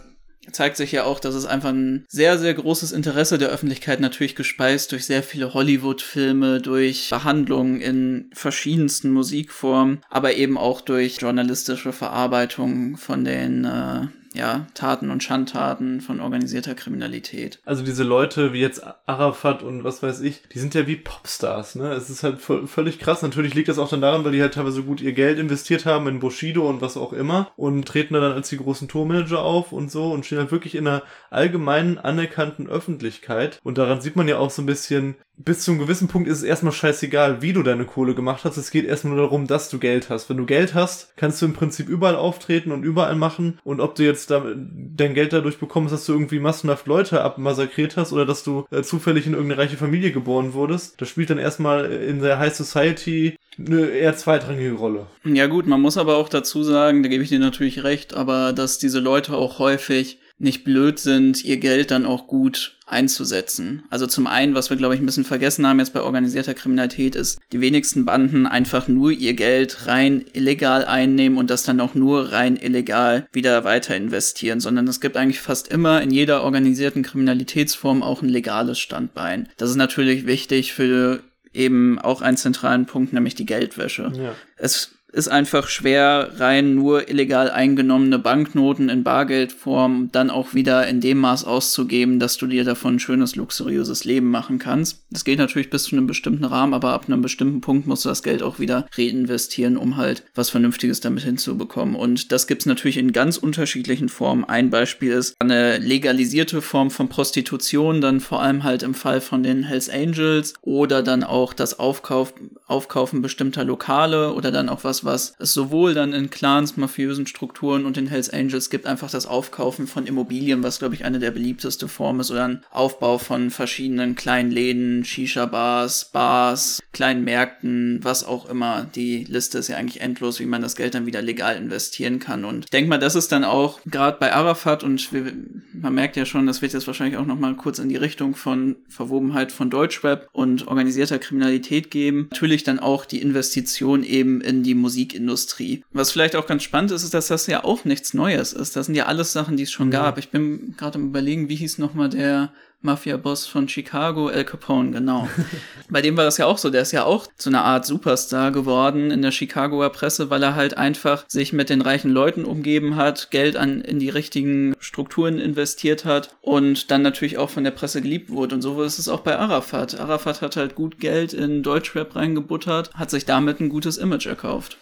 zeigt sich ja auch, dass es einfach ein sehr, sehr großes Interesse der Öffentlichkeit natürlich gespeist durch sehr viele Hollywood-Filme, durch Behandlungen in verschiedensten Musikformen, aber eben auch durch journalistische Verarbeitung von den äh, ja, Taten und Schandtaten von organisierter Kriminalität. Also diese Leute wie jetzt Arafat und was weiß ich, die sind ja wie Popstars, ne? Es ist halt völlig krass. Natürlich liegt das auch dann daran, weil die halt teilweise gut ihr Geld investiert haben in Bushido und was auch immer und treten dann als die großen Tourmanager auf und so und stehen halt wirklich in einer allgemeinen anerkannten Öffentlichkeit. Und daran sieht man ja auch so ein bisschen, bis zu einem gewissen Punkt ist es erstmal scheißegal, wie du deine Kohle gemacht hast. Es geht erstmal nur darum, dass du Geld hast. Wenn du Geld hast, kannst du im Prinzip überall auftreten und überall machen. Und ob du jetzt dein Geld dadurch bekommst, dass du irgendwie massenhaft Leute abmassakriert hast oder dass du äh, zufällig in irgendeine reiche Familie geboren wurdest, das spielt dann erstmal in der High Society eine eher zweitrangige Rolle. Ja gut, man muss aber auch dazu sagen, da gebe ich dir natürlich recht, aber dass diese Leute auch häufig nicht blöd sind, ihr Geld dann auch gut einzusetzen. Also zum einen, was wir glaube ich ein bisschen vergessen haben jetzt bei organisierter Kriminalität ist, die wenigsten Banden einfach nur ihr Geld rein illegal einnehmen und das dann auch nur rein illegal wieder weiter investieren, sondern es gibt eigentlich fast immer in jeder organisierten Kriminalitätsform auch ein legales Standbein. Das ist natürlich wichtig für eben auch einen zentralen Punkt, nämlich die Geldwäsche. Ja. Es ist einfach schwer, rein nur illegal eingenommene Banknoten in Bargeldform dann auch wieder in dem Maß auszugeben, dass du dir davon ein schönes, luxuriöses Leben machen kannst. Das geht natürlich bis zu einem bestimmten Rahmen, aber ab einem bestimmten Punkt musst du das Geld auch wieder reinvestieren, um halt was Vernünftiges damit hinzubekommen. Und das gibt's natürlich in ganz unterschiedlichen Formen. Ein Beispiel ist eine legalisierte Form von Prostitution, dann vor allem halt im Fall von den Hells Angels oder dann auch das Aufkauf, Aufkaufen bestimmter Lokale oder dann auch was, was es sowohl dann in Clans, mafiösen Strukturen und in Hells Angels gibt, einfach das Aufkaufen von Immobilien, was glaube ich eine der beliebteste Formen ist, oder ein Aufbau von verschiedenen kleinen Läden, Shisha-Bars, Bars, kleinen Märkten, was auch immer. Die Liste ist ja eigentlich endlos, wie man das Geld dann wieder legal investieren kann. Und ich denke mal, das ist dann auch gerade bei Arafat und wir, man merkt ja schon, das wird jetzt wahrscheinlich auch nochmal kurz in die Richtung von Verwobenheit von Deutschrap und organisierter Kriminalität geben. Natürlich dann auch die Investition eben in die Musikindustrie. Was vielleicht auch ganz spannend ist, ist, dass das ja auch nichts Neues ist. Das sind ja alles Sachen, die es schon mhm. gab. Ich bin gerade am überlegen, wie hieß nochmal der Mafia-Boss von Chicago, Al Capone, genau. Bei dem war das ja auch so. Der ist ja auch zu einer Art Superstar geworden in der Chicagoer Presse, weil er halt einfach sich mit den reichen Leuten umgeben hat, Geld an, in die richtigen Strukturen investiert hat und dann natürlich auch von der Presse geliebt wurde. Und so ist es auch bei Arafat. Arafat hat halt gut Geld in Deutschrap reingebuttert, hat sich damit ein gutes Image erkauft.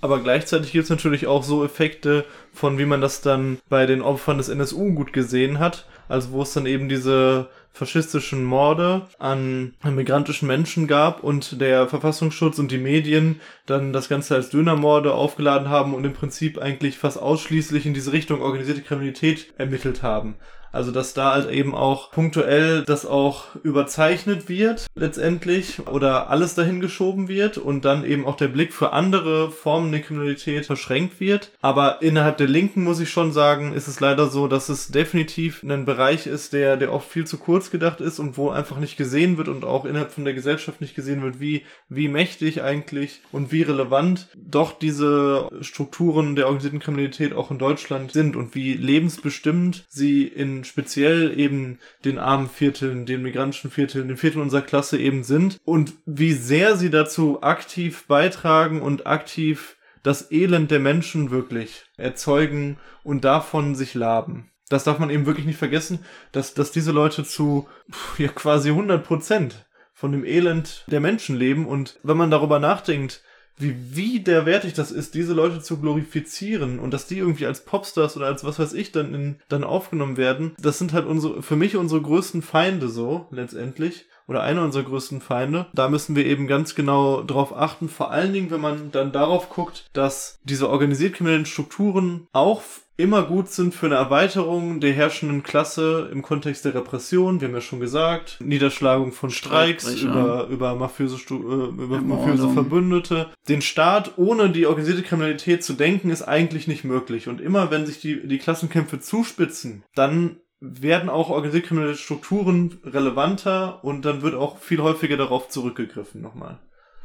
Aber gleichzeitig gibt es natürlich auch so Effekte, von wie man das dann bei den Opfern des NSU gut gesehen hat. Also wo es dann eben diese faschistischen Morde an migrantischen Menschen gab und der Verfassungsschutz und die Medien dann das Ganze als Dönermorde aufgeladen haben und im Prinzip eigentlich fast ausschließlich in diese Richtung organisierte Kriminalität ermittelt haben. Also dass da halt eben auch punktuell das auch überzeichnet wird letztendlich oder alles dahin geschoben wird und dann eben auch der Blick für andere Formen der Kriminalität verschränkt wird. Aber innerhalb der Linken muss ich schon sagen, ist es leider so, dass es definitiv ein Bereich ist, der, der oft viel zu kurz gedacht ist und wo einfach nicht gesehen wird und auch innerhalb von der Gesellschaft nicht gesehen wird, wie, wie mächtig eigentlich und wie relevant doch diese Strukturen der organisierten Kriminalität auch in Deutschland sind und wie lebensbestimmt sie in speziell eben den armen Vierteln, den migrantischen Vierteln, den Vierteln unserer Klasse eben sind und wie sehr sie dazu aktiv beitragen und aktiv das Elend der Menschen wirklich erzeugen und davon sich laben. Das darf man eben wirklich nicht vergessen, dass, dass diese Leute zu ja, quasi 100 Prozent von dem Elend der Menschen leben. Und wenn man darüber nachdenkt, wie widerwärtig das ist, diese Leute zu glorifizieren und dass die irgendwie als Popstars oder als was weiß ich dann in, dann aufgenommen werden, das sind halt unsere, für mich unsere größten Feinde so, letztendlich. Oder einer unserer größten Feinde. Da müssen wir eben ganz genau drauf achten. Vor allen Dingen, wenn man dann darauf guckt, dass diese organisiert kriminellen Strukturen auch immer gut sind für eine Erweiterung der herrschenden Klasse im Kontext der Repression. Wir haben ja schon gesagt, Niederschlagung von Streiks über, über mafiöse, äh, über mafiöse Verbündete. Den Staat ohne die organisierte Kriminalität zu denken, ist eigentlich nicht möglich. Und immer wenn sich die, die Klassenkämpfe zuspitzen, dann werden auch organisierte kriminelle Strukturen relevanter und dann wird auch viel häufiger darauf zurückgegriffen nochmal.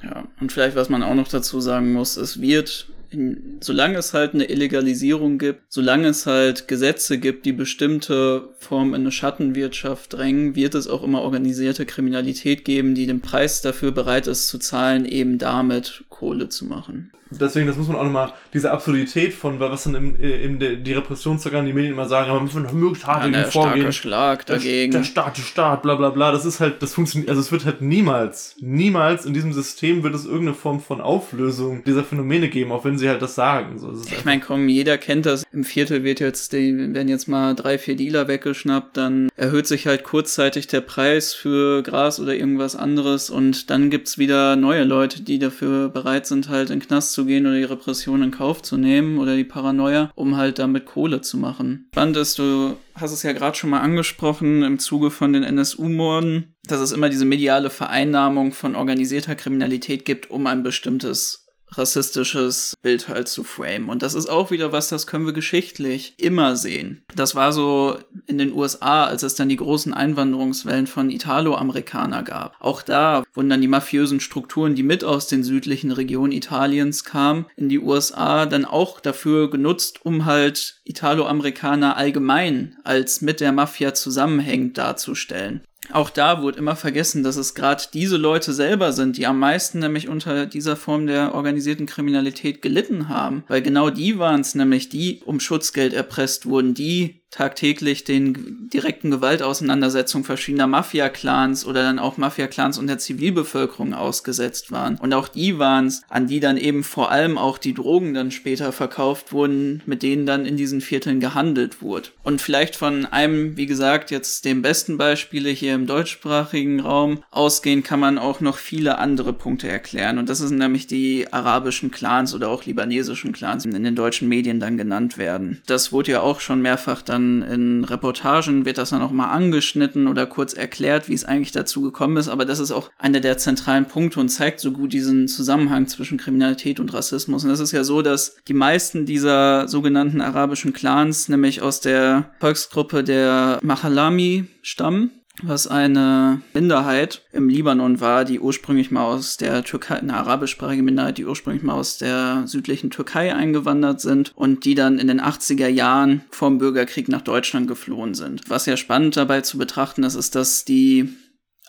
Ja, und vielleicht, was man auch noch dazu sagen muss, es wird in, solange es halt eine Illegalisierung gibt, solange es halt Gesetze gibt, die bestimmte Formen in eine Schattenwirtschaft drängen, wird es auch immer organisierte Kriminalität geben, die den Preis dafür bereit ist zu zahlen, eben damit Kohle zu machen. Deswegen, das muss man auch nochmal, diese Absurdität von, was dann im, im, die Repressionsorgane, die Medien immer sagen, aber müssen wir möglichst hart ja, vorgehen. Der Schlag dagegen. Der, der Staat, der Staat, bla bla bla, das ist halt, das funktioniert, also es wird halt niemals, niemals in diesem System wird es irgendeine Form von Auflösung dieser Phänomene geben, auch wenn sie halt das sagen. So, ich meine, komm, jeder kennt das. Im Viertel wird jetzt, die, werden jetzt mal drei, vier Dealer weggeschnappt, dann erhöht sich halt kurzzeitig der Preis für Gras oder irgendwas anderes und dann gibt's wieder neue Leute, die dafür bereit sind, halt in Knast zu gehen oder die Repression in Kauf zu nehmen oder die Paranoia, um halt damit Kohle zu machen. Spannend ist, du hast es ja gerade schon mal angesprochen im Zuge von den NSU-Morden, dass es immer diese mediale Vereinnahmung von organisierter Kriminalität gibt, um ein bestimmtes rassistisches Bild halt zu frame. Und das ist auch wieder was, das können wir geschichtlich immer sehen. Das war so in den USA, als es dann die großen Einwanderungswellen von Italo-Amerikaner gab. Auch da wurden dann die mafiösen Strukturen, die mit aus den südlichen Regionen Italiens kamen, in die USA dann auch dafür genutzt, um halt Italo-Amerikaner allgemein als mit der Mafia zusammenhängend darzustellen. Auch da wurde immer vergessen, dass es gerade diese Leute selber sind, die am meisten nämlich unter dieser Form der organisierten Kriminalität gelitten haben. Weil genau die waren es nämlich, die um Schutzgeld erpresst wurden, die tagtäglich den direkten Gewaltauseinandersetzungen verschiedener Mafia-Clans oder dann auch Mafia-Clans und der Zivilbevölkerung ausgesetzt waren. Und auch die waren es, an die dann eben vor allem auch die Drogen dann später verkauft wurden, mit denen dann in diesen Vierteln gehandelt wurde. Und vielleicht von einem, wie gesagt, jetzt dem besten Beispiele hier im deutschsprachigen Raum ausgehen, kann man auch noch viele andere Punkte erklären. Und das sind nämlich die arabischen Clans oder auch libanesischen Clans, die in den deutschen Medien dann genannt werden. Das wurde ja auch schon mehrfach dann in Reportagen wird das dann auch mal angeschnitten oder kurz erklärt, wie es eigentlich dazu gekommen ist. Aber das ist auch einer der zentralen Punkte und zeigt so gut diesen Zusammenhang zwischen Kriminalität und Rassismus. Und es ist ja so, dass die meisten dieser sogenannten arabischen Clans nämlich aus der Volksgruppe der Machalami stammen was eine Minderheit im Libanon war, die ursprünglich mal aus der Türkei, eine arabischsprachige Minderheit, die ursprünglich mal aus der südlichen Türkei eingewandert sind und die dann in den 80er Jahren vom Bürgerkrieg nach Deutschland geflohen sind. Was ja spannend dabei zu betrachten ist, ist, dass die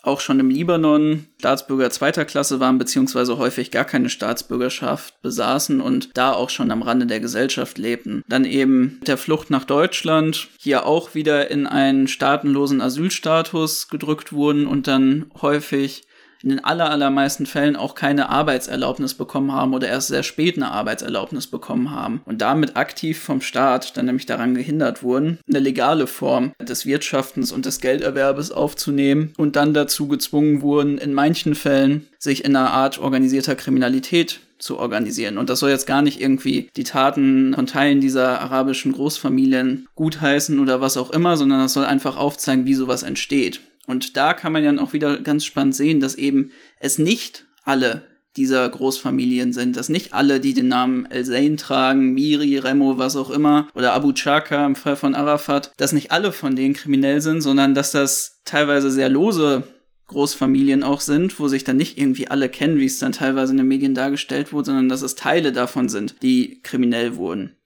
auch schon im Libanon Staatsbürger zweiter Klasse waren, beziehungsweise häufig gar keine Staatsbürgerschaft besaßen und da auch schon am Rande der Gesellschaft lebten. Dann eben der Flucht nach Deutschland, hier auch wieder in einen staatenlosen Asylstatus gedrückt wurden und dann häufig in den aller, allermeisten Fällen auch keine Arbeitserlaubnis bekommen haben oder erst sehr spät eine Arbeitserlaubnis bekommen haben und damit aktiv vom Staat dann nämlich daran gehindert wurden, eine legale Form des Wirtschaftens und des Gelderwerbes aufzunehmen und dann dazu gezwungen wurden, in manchen Fällen sich in einer Art organisierter Kriminalität zu organisieren. Und das soll jetzt gar nicht irgendwie die Taten von Teilen dieser arabischen Großfamilien gutheißen oder was auch immer, sondern das soll einfach aufzeigen, wie sowas entsteht. Und da kann man ja auch wieder ganz spannend sehen, dass eben es nicht alle dieser Großfamilien sind, dass nicht alle, die den Namen El Zain tragen, Miri, Remo, was auch immer, oder Abu Chaka im Fall von Arafat, dass nicht alle von denen kriminell sind, sondern dass das teilweise sehr lose Großfamilien auch sind, wo sich dann nicht irgendwie alle kennen, wie es dann teilweise in den Medien dargestellt wurde, sondern dass es Teile davon sind, die kriminell wurden.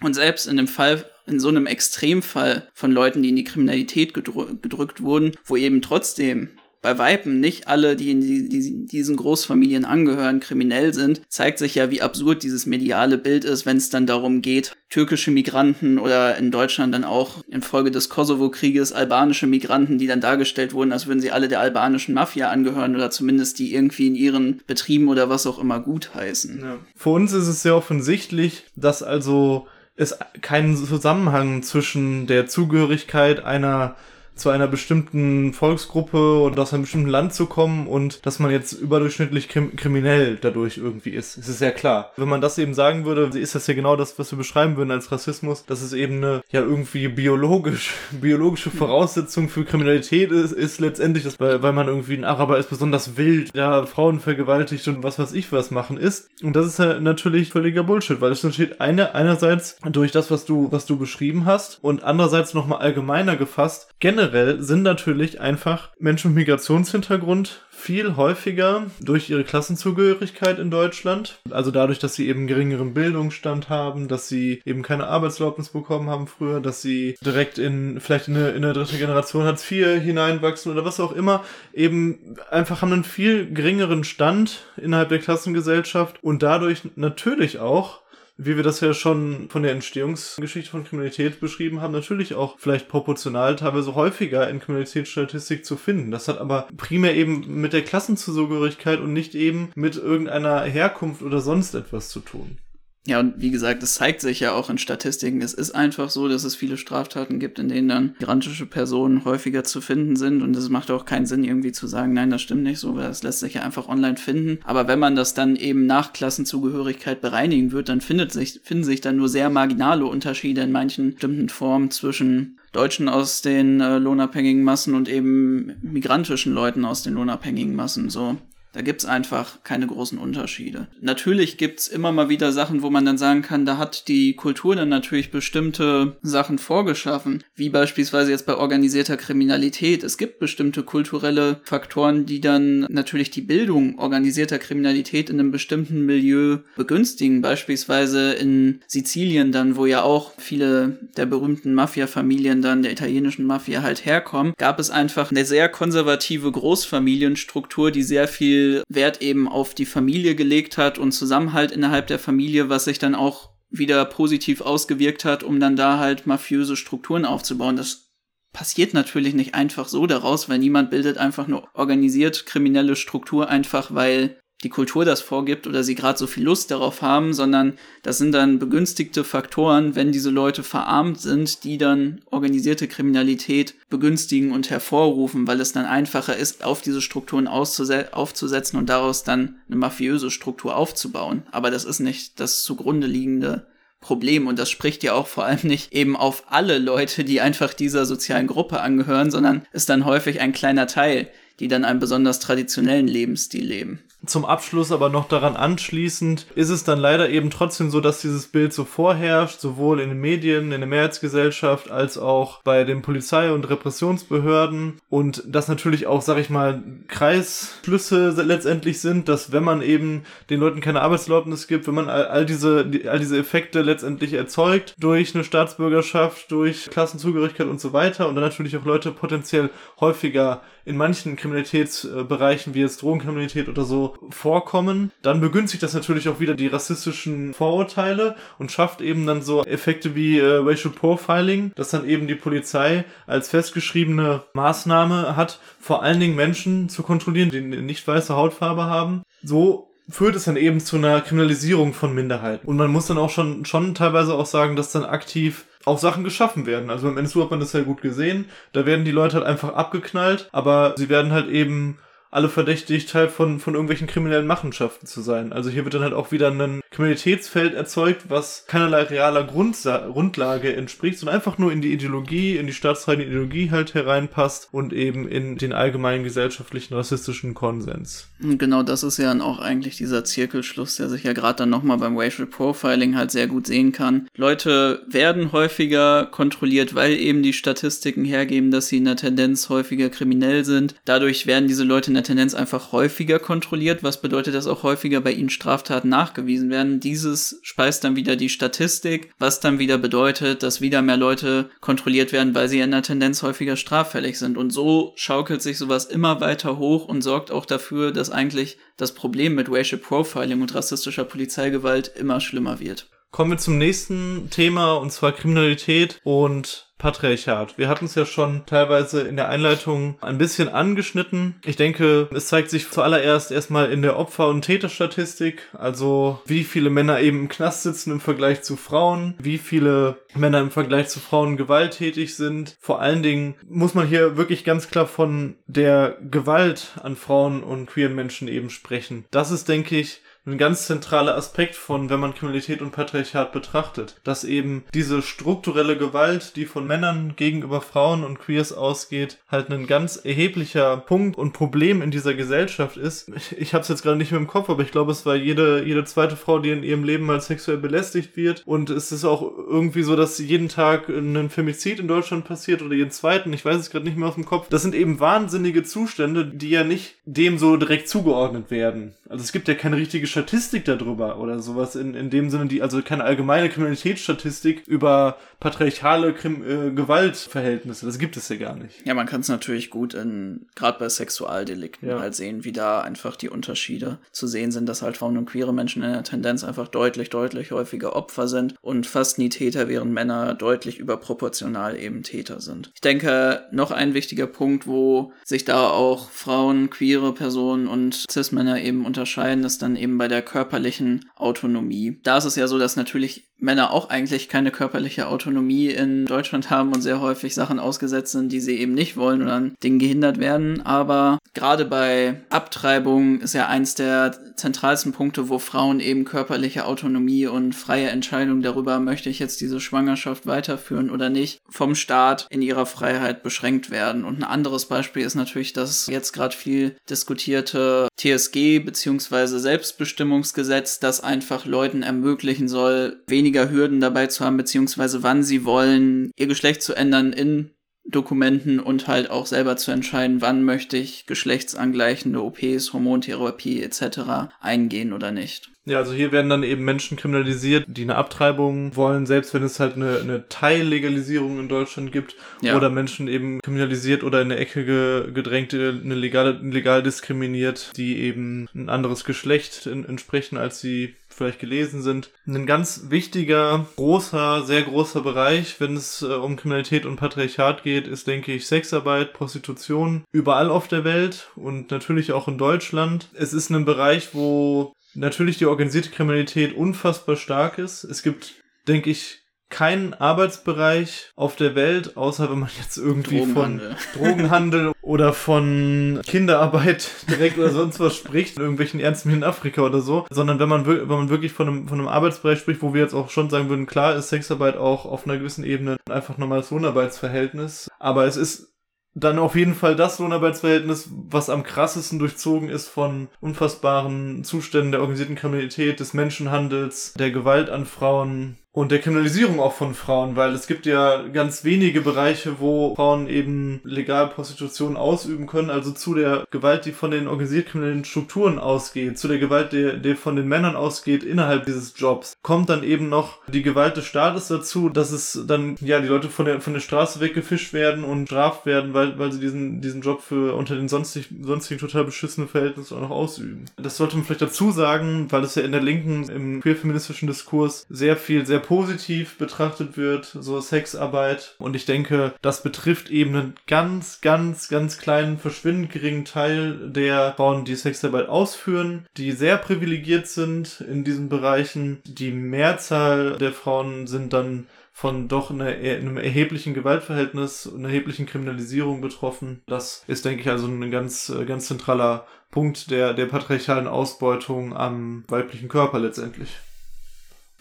Und selbst in dem Fall in so einem Extremfall von Leuten, die in die Kriminalität gedrü gedrückt wurden, wo eben trotzdem bei Weipen nicht alle, die in die, die, diesen Großfamilien angehören, kriminell sind, zeigt sich ja, wie absurd dieses mediale Bild ist, wenn es dann darum geht, türkische Migranten oder in Deutschland dann auch infolge des Kosovo-Krieges albanische Migranten, die dann dargestellt wurden, als würden sie alle der albanischen Mafia angehören oder zumindest die irgendwie in ihren Betrieben oder was auch immer gut heißen. Ja. Für uns ist es sehr offensichtlich, dass also es keinen Zusammenhang zwischen der Zugehörigkeit einer zu einer bestimmten Volksgruppe oder aus einem bestimmten Land zu kommen und dass man jetzt überdurchschnittlich krim kriminell dadurch irgendwie ist. Es ist ja klar. Wenn man das eben sagen würde, ist das ja genau das, was wir beschreiben würden als Rassismus, dass es eben eine ja irgendwie biologisch, biologische Voraussetzung für Kriminalität ist, ist letztendlich, dass, weil, weil man irgendwie ein Araber ist, besonders wild, ja, Frauen vergewaltigt und was weiß ich was machen ist. Und das ist ja natürlich völliger Bullshit, weil es entsteht eine, einerseits durch das, was du, was du beschrieben hast und andererseits nochmal allgemeiner gefasst, generell generell sind natürlich einfach Menschen mit Migrationshintergrund viel häufiger durch ihre Klassenzugehörigkeit in Deutschland. Also dadurch, dass sie eben geringeren Bildungsstand haben, dass sie eben keine Arbeitserlaubnis bekommen haben früher, dass sie direkt in, vielleicht in eine, in eine dritte Generation Hartz IV hineinwachsen oder was auch immer, eben einfach haben einen viel geringeren Stand innerhalb der Klassengesellschaft und dadurch natürlich auch wie wir das ja schon von der Entstehungsgeschichte von Kriminalität beschrieben haben, natürlich auch vielleicht proportional teilweise häufiger in Kriminalitätsstatistik zu finden. Das hat aber primär eben mit der Klassenzugehörigkeit und nicht eben mit irgendeiner Herkunft oder sonst etwas zu tun. Ja, und wie gesagt, es zeigt sich ja auch in Statistiken. Es ist einfach so, dass es viele Straftaten gibt, in denen dann migrantische Personen häufiger zu finden sind. Und es macht auch keinen Sinn, irgendwie zu sagen, nein, das stimmt nicht so, weil das lässt sich ja einfach online finden. Aber wenn man das dann eben nach Klassenzugehörigkeit bereinigen wird, dann findet sich, finden sich dann nur sehr marginale Unterschiede in manchen bestimmten Formen zwischen Deutschen aus den äh, lohnabhängigen Massen und eben migrantischen Leuten aus den lohnabhängigen Massen. So, da gibt's einfach keine großen Unterschiede. Natürlich gibt's immer mal wieder Sachen, wo man dann sagen kann, da hat die Kultur dann natürlich bestimmte Sachen vorgeschaffen, wie beispielsweise jetzt bei organisierter Kriminalität. Es gibt bestimmte kulturelle Faktoren, die dann natürlich die Bildung organisierter Kriminalität in einem bestimmten Milieu begünstigen. Beispielsweise in Sizilien dann, wo ja auch viele der berühmten Mafia-Familien dann der italienischen Mafia halt herkommen, gab es einfach eine sehr konservative Großfamilienstruktur, die sehr viel Wert eben auf die Familie gelegt hat und Zusammenhalt innerhalb der Familie, was sich dann auch wieder positiv ausgewirkt hat, um dann da halt mafiöse Strukturen aufzubauen. Das passiert natürlich nicht einfach so daraus, weil niemand bildet einfach nur organisiert kriminelle Struktur einfach, weil die Kultur das vorgibt oder sie gerade so viel Lust darauf haben, sondern das sind dann begünstigte Faktoren, wenn diese Leute verarmt sind, die dann organisierte Kriminalität begünstigen und hervorrufen, weil es dann einfacher ist, auf diese Strukturen aufzusetzen und daraus dann eine mafiöse Struktur aufzubauen. Aber das ist nicht das zugrunde liegende Problem und das spricht ja auch vor allem nicht eben auf alle Leute, die einfach dieser sozialen Gruppe angehören, sondern ist dann häufig ein kleiner Teil, die dann einen besonders traditionellen Lebensstil leben. Zum Abschluss aber noch daran anschließend ist es dann leider eben trotzdem so, dass dieses Bild so vorherrscht, sowohl in den Medien, in der Mehrheitsgesellschaft, als auch bei den Polizei- und Repressionsbehörden und das natürlich auch, sag ich mal, Kreisschlüsse letztendlich sind, dass wenn man eben den Leuten keine Arbeitserlaubnis gibt, wenn man all, all diese, all diese Effekte letztendlich erzeugt durch eine Staatsbürgerschaft, durch Klassenzugehörigkeit und so weiter und dann natürlich auch Leute potenziell häufiger in manchen Kriminalitätsbereichen wie jetzt Drogenkriminalität oder so vorkommen, dann begünstigt das natürlich auch wieder die rassistischen Vorurteile und schafft eben dann so Effekte wie äh, Racial Profiling, dass dann eben die Polizei als festgeschriebene Maßnahme hat, vor allen Dingen Menschen zu kontrollieren, die nicht weiße Hautfarbe haben. So führt es dann eben zu einer Kriminalisierung von Minderheiten. Und man muss dann auch schon, schon teilweise auch sagen, dass dann aktiv auch Sachen geschaffen werden. Also im NSU hat man das ja gut gesehen. Da werden die Leute halt einfach abgeknallt, aber sie werden halt eben alle verdächtigt, Teil von, von irgendwelchen kriminellen Machenschaften zu sein. Also hier wird dann halt auch wieder ein Kriminalitätsfeld erzeugt, was keinerlei realer Grundsa Grundlage entspricht, sondern einfach nur in die Ideologie, in die staatsreine Ideologie halt hereinpasst und eben in den allgemeinen gesellschaftlichen rassistischen Konsens. Genau das ist ja dann auch eigentlich dieser Zirkelschluss, der sich ja gerade dann nochmal beim Racial Profiling halt sehr gut sehen kann. Leute werden häufiger kontrolliert, weil eben die Statistiken hergeben, dass sie in der Tendenz häufiger kriminell sind. Dadurch werden diese Leute in der Tendenz einfach häufiger kontrolliert, was bedeutet, dass auch häufiger bei ihnen Straftaten nachgewiesen werden. Dieses speist dann wieder die Statistik, was dann wieder bedeutet, dass wieder mehr Leute kontrolliert werden, weil sie in der Tendenz häufiger straffällig sind. Und so schaukelt sich sowas immer weiter hoch und sorgt auch dafür, dass eigentlich das Problem mit Racial Profiling und rassistischer Polizeigewalt immer schlimmer wird. Kommen wir zum nächsten Thema und zwar Kriminalität und Patriarchat. Wir hatten es ja schon teilweise in der Einleitung ein bisschen angeschnitten. Ich denke, es zeigt sich zuallererst erstmal in der Opfer- und Täterstatistik, also wie viele Männer eben im Knast sitzen im Vergleich zu Frauen, wie viele Männer im Vergleich zu Frauen gewalttätig sind. Vor allen Dingen muss man hier wirklich ganz klar von der Gewalt an Frauen und queeren Menschen eben sprechen. Das ist, denke ich, ein ganz zentraler Aspekt von, wenn man Kriminalität und Patriarchat betrachtet, dass eben diese strukturelle Gewalt, die von Männern gegenüber Frauen und Queers ausgeht, halt ein ganz erheblicher Punkt und Problem in dieser Gesellschaft ist. Ich, ich habe es jetzt gerade nicht mehr im Kopf, aber ich glaube, es war jede, jede zweite Frau, die in ihrem Leben mal sexuell belästigt wird. Und es ist auch irgendwie so, dass jeden Tag ein Femizid in Deutschland passiert oder jeden zweiten. Ich weiß es gerade nicht mehr aus dem Kopf. Das sind eben wahnsinnige Zustände, die ja nicht dem so direkt zugeordnet werden. Also es gibt ja keine richtige Statistik darüber oder sowas in, in dem Sinne, die, also keine allgemeine Kriminalitätsstatistik über patriarchale Krim äh, Gewaltverhältnisse. Das gibt es ja gar nicht. Ja, man kann es natürlich gut in, gerade bei Sexualdelikten ja. halt sehen, wie da einfach die Unterschiede zu sehen sind, dass halt Frauen und queere Menschen in der Tendenz einfach deutlich, deutlich häufiger Opfer sind und fast nie Täter, während Männer deutlich überproportional eben Täter sind. Ich denke, noch ein wichtiger Punkt, wo sich da auch Frauen, queere Personen und Cis-Männer eben unterscheiden, ist dann eben bei der körperlichen Autonomie. Da ist es ja so, dass natürlich Männer auch eigentlich keine körperliche Autonomie in Deutschland haben und sehr häufig Sachen ausgesetzt sind, die sie eben nicht wollen oder an Dingen gehindert werden. Aber gerade bei Abtreibung ist ja eins der zentralsten Punkte, wo Frauen eben körperliche Autonomie und freie Entscheidung darüber, möchte ich jetzt diese Schwangerschaft weiterführen oder nicht, vom Staat in ihrer Freiheit beschränkt werden. Und ein anderes Beispiel ist natürlich das jetzt gerade viel diskutierte TSG bzw. Selbstbestimmungsgesetz, das einfach Leuten ermöglichen soll, weniger Hürden dabei zu haben, beziehungsweise wann sie wollen, ihr Geschlecht zu ändern in Dokumenten und halt auch selber zu entscheiden, wann möchte ich geschlechtsangleichende OPs, Hormontherapie etc. eingehen oder nicht. Ja, also hier werden dann eben Menschen kriminalisiert, die eine Abtreibung wollen, selbst wenn es halt eine, eine Teillegalisierung in Deutschland gibt. Ja. Oder Menschen eben kriminalisiert oder in eine Ecke ge, gedrängt, eine legal, legal diskriminiert, die eben ein anderes Geschlecht in, entsprechen, als sie vielleicht gelesen sind. Ein ganz wichtiger, großer, sehr großer Bereich, wenn es äh, um Kriminalität und Patriarchat geht, ist, denke ich, Sexarbeit, Prostitution, überall auf der Welt und natürlich auch in Deutschland. Es ist ein Bereich, wo natürlich die organisierte Kriminalität unfassbar stark ist. Es gibt, denke ich, keinen Arbeitsbereich auf der Welt, außer wenn man jetzt irgendwie Drogenhandel. von Drogenhandel oder von Kinderarbeit direkt oder sonst was spricht, in irgendwelchen Ernsten in Afrika oder so, sondern wenn man, wenn man wirklich von einem, von einem Arbeitsbereich spricht, wo wir jetzt auch schon sagen würden, klar ist Sexarbeit auch auf einer gewissen Ebene einfach normales Lohnarbeitsverhältnis, aber es ist dann auf jeden Fall das Lohnarbeitsverhältnis, was am krassesten durchzogen ist von unfassbaren Zuständen der organisierten Kriminalität, des Menschenhandels, der Gewalt an Frauen, und der Kriminalisierung auch von Frauen, weil es gibt ja ganz wenige Bereiche, wo Frauen eben legal Prostitution ausüben können, also zu der Gewalt, die von den organisiert kriminellen Strukturen ausgeht, zu der Gewalt, die, die von den Männern ausgeht innerhalb dieses Jobs, kommt dann eben noch die Gewalt des Staates dazu, dass es dann, ja, die Leute von der, von der Straße weggefischt werden und straft werden, weil, weil sie diesen, diesen Job für unter den sonstig, sonstigen total beschissenen Verhältnissen auch noch ausüben. Das sollte man vielleicht dazu sagen, weil es ja in der Linken im queer-feministischen Diskurs sehr viel, sehr positiv betrachtet wird, so Sexarbeit. Und ich denke, das betrifft eben einen ganz, ganz, ganz kleinen, verschwindend geringen Teil der Frauen, die Sexarbeit ausführen, die sehr privilegiert sind in diesen Bereichen. Die Mehrzahl der Frauen sind dann von doch eine, einem erheblichen Gewaltverhältnis, einer erheblichen Kriminalisierung betroffen. Das ist, denke ich, also ein ganz, ganz zentraler Punkt der, der patriarchalen Ausbeutung am weiblichen Körper letztendlich.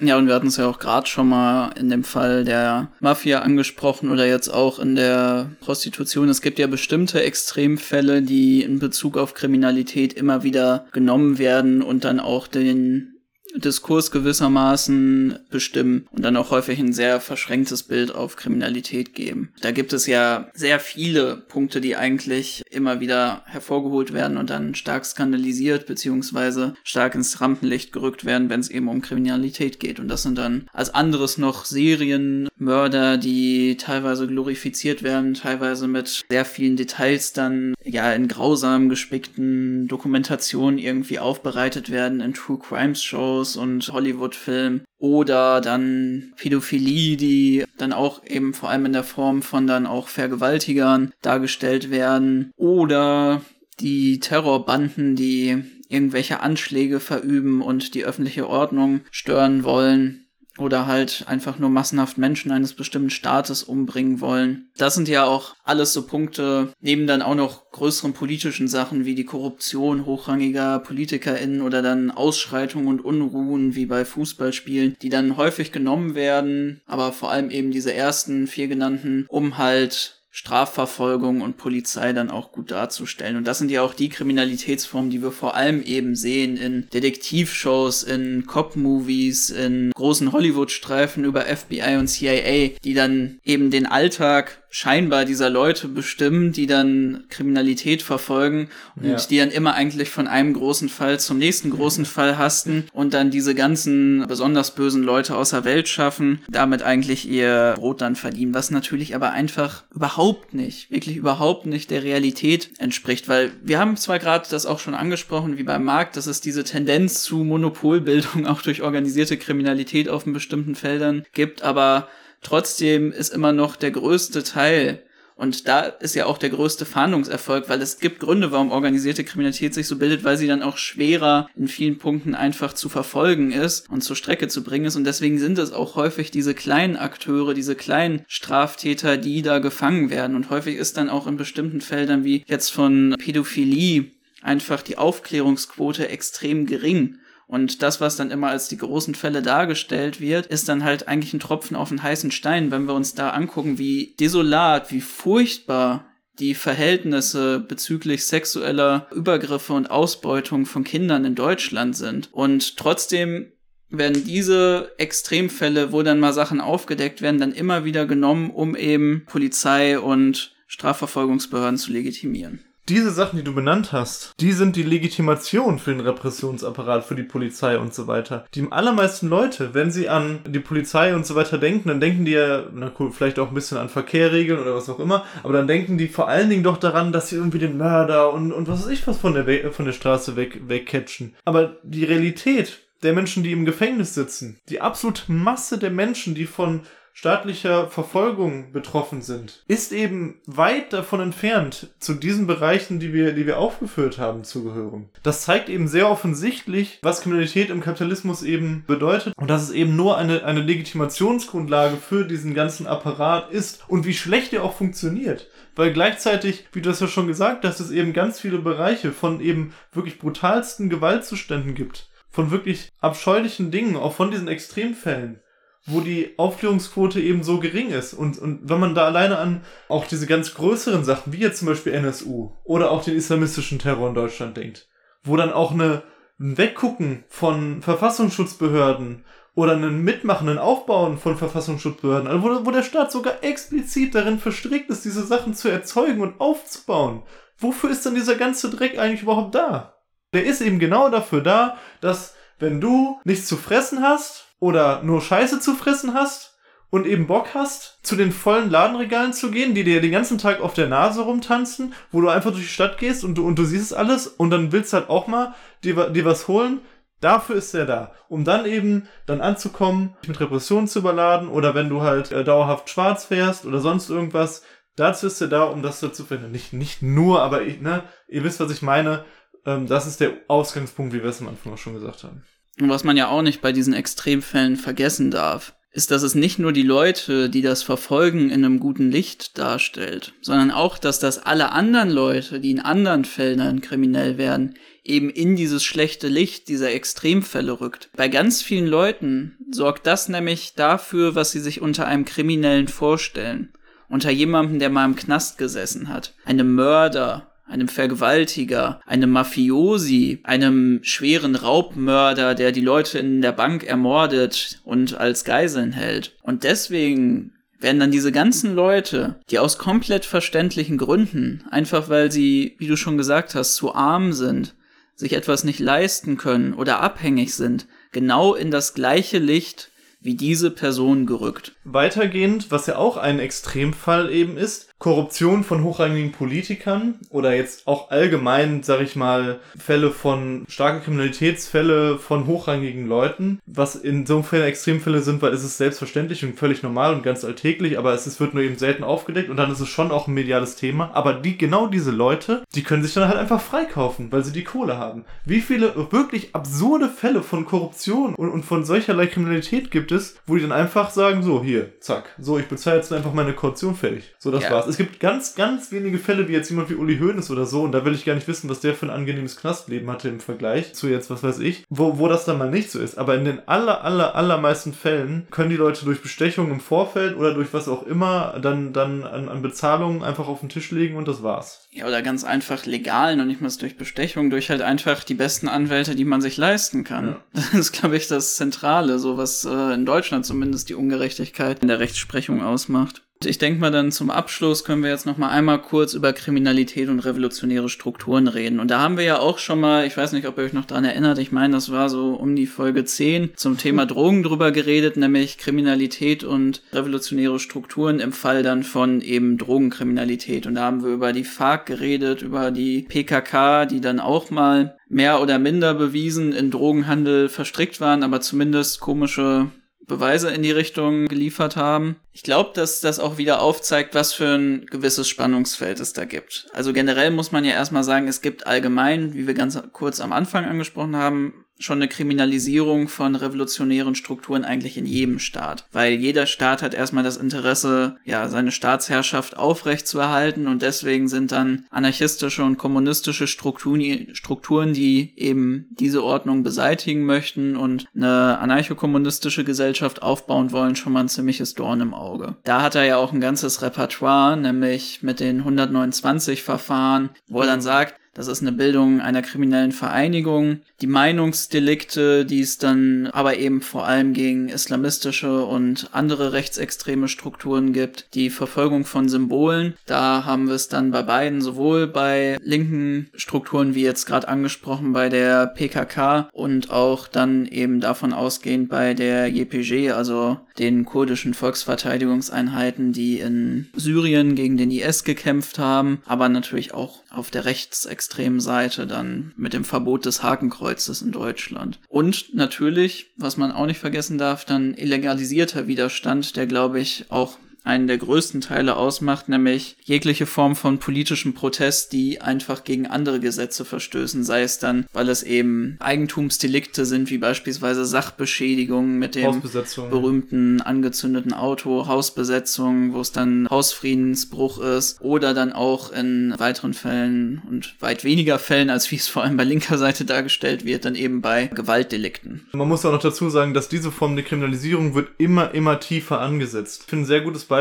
Ja, und wir hatten es ja auch gerade schon mal in dem Fall der Mafia angesprochen oder jetzt auch in der Prostitution. Es gibt ja bestimmte Extremfälle, die in Bezug auf Kriminalität immer wieder genommen werden und dann auch den Diskurs gewissermaßen bestimmen und dann auch häufig ein sehr verschränktes Bild auf Kriminalität geben. Da gibt es ja sehr viele Punkte, die eigentlich immer wieder hervorgeholt werden und dann stark skandalisiert beziehungsweise stark ins Rampenlicht gerückt werden, wenn es eben um Kriminalität geht. Und das sind dann als anderes noch Serienmörder, die teilweise glorifiziert werden, teilweise mit sehr vielen Details dann ja in grausam gespickten Dokumentationen irgendwie aufbereitet werden in True Crimes Shows Pornos und Hollywood-Filmen oder dann Pädophilie, die dann auch eben vor allem in der Form von dann auch Vergewaltigern dargestellt werden oder die Terrorbanden, die irgendwelche Anschläge verüben und die öffentliche Ordnung stören wollen oder halt einfach nur massenhaft Menschen eines bestimmten Staates umbringen wollen. Das sind ja auch alles so Punkte, neben dann auch noch größeren politischen Sachen wie die Korruption hochrangiger PolitikerInnen oder dann Ausschreitungen und Unruhen wie bei Fußballspielen, die dann häufig genommen werden, aber vor allem eben diese ersten vier genannten, um halt Strafverfolgung und Polizei dann auch gut darzustellen. Und das sind ja auch die Kriminalitätsformen, die wir vor allem eben sehen in Detektivshows, in Cop-Movies, in großen Hollywood-Streifen über FBI und CIA, die dann eben den Alltag scheinbar dieser Leute bestimmen, die dann Kriminalität verfolgen und ja. die dann immer eigentlich von einem großen Fall zum nächsten großen Fall hasten und dann diese ganzen besonders bösen Leute außer Welt schaffen, damit eigentlich ihr Brot dann verdienen, was natürlich aber einfach überhaupt nicht, wirklich überhaupt nicht der Realität entspricht, weil wir haben zwar gerade das auch schon angesprochen, wie beim Markt, dass es diese Tendenz zu Monopolbildung auch durch organisierte Kriminalität auf bestimmten Feldern gibt, aber Trotzdem ist immer noch der größte Teil und da ist ja auch der größte Fahndungserfolg, weil es gibt Gründe, warum organisierte Kriminalität sich so bildet, weil sie dann auch schwerer in vielen Punkten einfach zu verfolgen ist und zur Strecke zu bringen ist. Und deswegen sind es auch häufig diese kleinen Akteure, diese kleinen Straftäter, die da gefangen werden. Und häufig ist dann auch in bestimmten Feldern wie jetzt von Pädophilie einfach die Aufklärungsquote extrem gering. Und das, was dann immer als die großen Fälle dargestellt wird, ist dann halt eigentlich ein Tropfen auf den heißen Stein, wenn wir uns da angucken, wie desolat, wie furchtbar die Verhältnisse bezüglich sexueller Übergriffe und Ausbeutung von Kindern in Deutschland sind. Und trotzdem werden diese Extremfälle, wo dann mal Sachen aufgedeckt werden, dann immer wieder genommen, um eben Polizei und Strafverfolgungsbehörden zu legitimieren diese Sachen, die du benannt hast, die sind die Legitimation für den Repressionsapparat, für die Polizei und so weiter. Die allermeisten Leute, wenn sie an die Polizei und so weiter denken, dann denken die ja, na cool, vielleicht auch ein bisschen an Verkehrregeln oder was auch immer, aber dann denken die vor allen Dingen doch daran, dass sie irgendwie den Mörder und, und was weiß ich was von der, von der Straße weg, wegcatchen. Aber die Realität der Menschen, die im Gefängnis sitzen, die absolute Masse der Menschen, die von staatlicher Verfolgung betroffen sind, ist eben weit davon entfernt, zu diesen Bereichen, die wir, die wir aufgeführt haben, zu gehören. Das zeigt eben sehr offensichtlich, was Kriminalität im Kapitalismus eben bedeutet und dass es eben nur eine, eine Legitimationsgrundlage für diesen ganzen Apparat ist und wie schlecht er auch funktioniert. Weil gleichzeitig, wie du es ja schon gesagt hast, es eben ganz viele Bereiche von eben wirklich brutalsten Gewaltzuständen gibt. Von wirklich abscheulichen Dingen, auch von diesen Extremfällen wo die Aufklärungsquote eben so gering ist. Und, und wenn man da alleine an auch diese ganz größeren Sachen, wie jetzt zum Beispiel NSU oder auch den islamistischen Terror in Deutschland denkt, wo dann auch eine, ein Weggucken von Verfassungsschutzbehörden oder einen mitmachenden Aufbauen von Verfassungsschutzbehörden, also wo, wo der Staat sogar explizit darin verstrickt ist, diese Sachen zu erzeugen und aufzubauen. Wofür ist dann dieser ganze Dreck eigentlich überhaupt da? Der ist eben genau dafür da, dass wenn du nichts zu fressen hast oder nur Scheiße zu fressen hast und eben Bock hast, zu den vollen Ladenregalen zu gehen, die dir den ganzen Tag auf der Nase rumtanzen, wo du einfach durch die Stadt gehst und du, und du siehst es alles und dann willst du halt auch mal dir, dir was holen, Dafür ist er da, um dann eben dann anzukommen, mit Repressionen zu überladen oder wenn du halt äh, dauerhaft schwarz fährst oder sonst irgendwas, dazu ist er da, um das zu finden. Nicht, nicht nur, aber ich, ne, ihr wisst, was ich meine. Ähm, das ist der Ausgangspunkt, wie wir es am Anfang auch schon gesagt haben. Und was man ja auch nicht bei diesen Extremfällen vergessen darf, ist, dass es nicht nur die Leute, die das verfolgen, in einem guten Licht darstellt, sondern auch, dass das alle anderen Leute, die in anderen Feldern kriminell werden, eben in dieses schlechte Licht dieser Extremfälle rückt. Bei ganz vielen Leuten sorgt das nämlich dafür, was sie sich unter einem Kriminellen vorstellen. Unter jemandem, der mal im Knast gesessen hat. Einem Mörder, einem Vergewaltiger, einem Mafiosi, einem schweren Raubmörder, der die Leute in der Bank ermordet und als Geiseln hält. Und deswegen werden dann diese ganzen Leute, die aus komplett verständlichen Gründen, einfach weil sie, wie du schon gesagt hast, zu arm sind, sich etwas nicht leisten können oder abhängig sind, genau in das gleiche Licht wie diese Person gerückt. Weitergehend, was ja auch ein Extremfall eben ist, Korruption von hochrangigen Politikern oder jetzt auch allgemein, sag ich mal, Fälle von starke Kriminalitätsfälle von hochrangigen Leuten, was in so Fällen Extremfälle sind, weil es ist selbstverständlich und völlig normal und ganz alltäglich, aber es ist, wird nur eben selten aufgedeckt und dann ist es schon auch ein mediales Thema. Aber die, genau diese Leute, die können sich dann halt einfach freikaufen, weil sie die Kohle haben. Wie viele wirklich absurde Fälle von Korruption und, und von solcherlei Kriminalität gibt es, wo die dann einfach sagen, so, hier, zack, so, ich bezahle jetzt einfach meine Kaution fertig. So, das ja. war's es gibt ganz, ganz wenige Fälle, wie jetzt jemand wie Uli Hoeneß oder so, und da will ich gar nicht wissen, was der für ein angenehmes Knastleben hatte im Vergleich zu jetzt, was weiß ich, wo, wo das dann mal nicht so ist. Aber in den aller, aller, allermeisten Fällen können die Leute durch Bestechung im Vorfeld oder durch was auch immer dann, dann an, an Bezahlungen einfach auf den Tisch legen und das war's. Ja, oder ganz einfach legal, noch nicht mal durch Bestechung, durch halt einfach die besten Anwälte, die man sich leisten kann. Ja. Das ist, glaube ich, das Zentrale, so was äh, in Deutschland zumindest die Ungerechtigkeit in der Rechtsprechung ausmacht. Ich denke mal dann zum Abschluss können wir jetzt noch mal einmal kurz über Kriminalität und revolutionäre Strukturen reden. Und da haben wir ja auch schon mal, ich weiß nicht, ob ihr euch noch dran erinnert, ich meine, das war so um die Folge 10 zum Thema Drogen drüber geredet, nämlich Kriminalität und revolutionäre Strukturen im Fall dann von eben Drogenkriminalität. Und da haben wir über die FARC geredet, über die PKK, die dann auch mal mehr oder minder bewiesen in Drogenhandel verstrickt waren, aber zumindest komische Beweise in die Richtung geliefert haben. Ich glaube, dass das auch wieder aufzeigt, was für ein gewisses Spannungsfeld es da gibt. Also generell muss man ja erstmal sagen, es gibt allgemein, wie wir ganz kurz am Anfang angesprochen haben, schon eine Kriminalisierung von revolutionären Strukturen eigentlich in jedem Staat. Weil jeder Staat hat erstmal das Interesse, ja, seine Staatsherrschaft aufrechtzuerhalten und deswegen sind dann anarchistische und kommunistische Strukturen, Strukturen, die eben diese Ordnung beseitigen möchten und eine anarchokommunistische Gesellschaft aufbauen wollen, schon mal ein ziemliches Dorn im Auge. Da hat er ja auch ein ganzes Repertoire, nämlich mit den 129 Verfahren, wo er dann sagt, das ist eine Bildung einer kriminellen Vereinigung. Die Meinungsdelikte, die es dann aber eben vor allem gegen islamistische und andere rechtsextreme Strukturen gibt. Die Verfolgung von Symbolen. Da haben wir es dann bei beiden, sowohl bei linken Strukturen wie jetzt gerade angesprochen bei der PKK und auch dann eben davon ausgehend bei der JPG, also den kurdischen Volksverteidigungseinheiten, die in Syrien gegen den IS gekämpft haben, aber natürlich auch auf der rechtsextremen Seite dann mit dem Verbot des Hakenkreuzes in Deutschland. Und natürlich, was man auch nicht vergessen darf, dann illegalisierter Widerstand, der glaube ich auch einen der größten Teile ausmacht, nämlich jegliche Form von politischem Protest, die einfach gegen andere Gesetze verstößen, sei es dann, weil es eben Eigentumsdelikte sind, wie beispielsweise Sachbeschädigung mit dem berühmten angezündeten Auto, Hausbesetzung, wo es dann Hausfriedensbruch ist, oder dann auch in weiteren Fällen und weit weniger Fällen, als wie es vor allem bei linker Seite dargestellt wird, dann eben bei Gewaltdelikten. Man muss auch noch dazu sagen, dass diese Form der Kriminalisierung wird immer, immer tiefer angesetzt. Ich finde ein sehr gutes Beispiel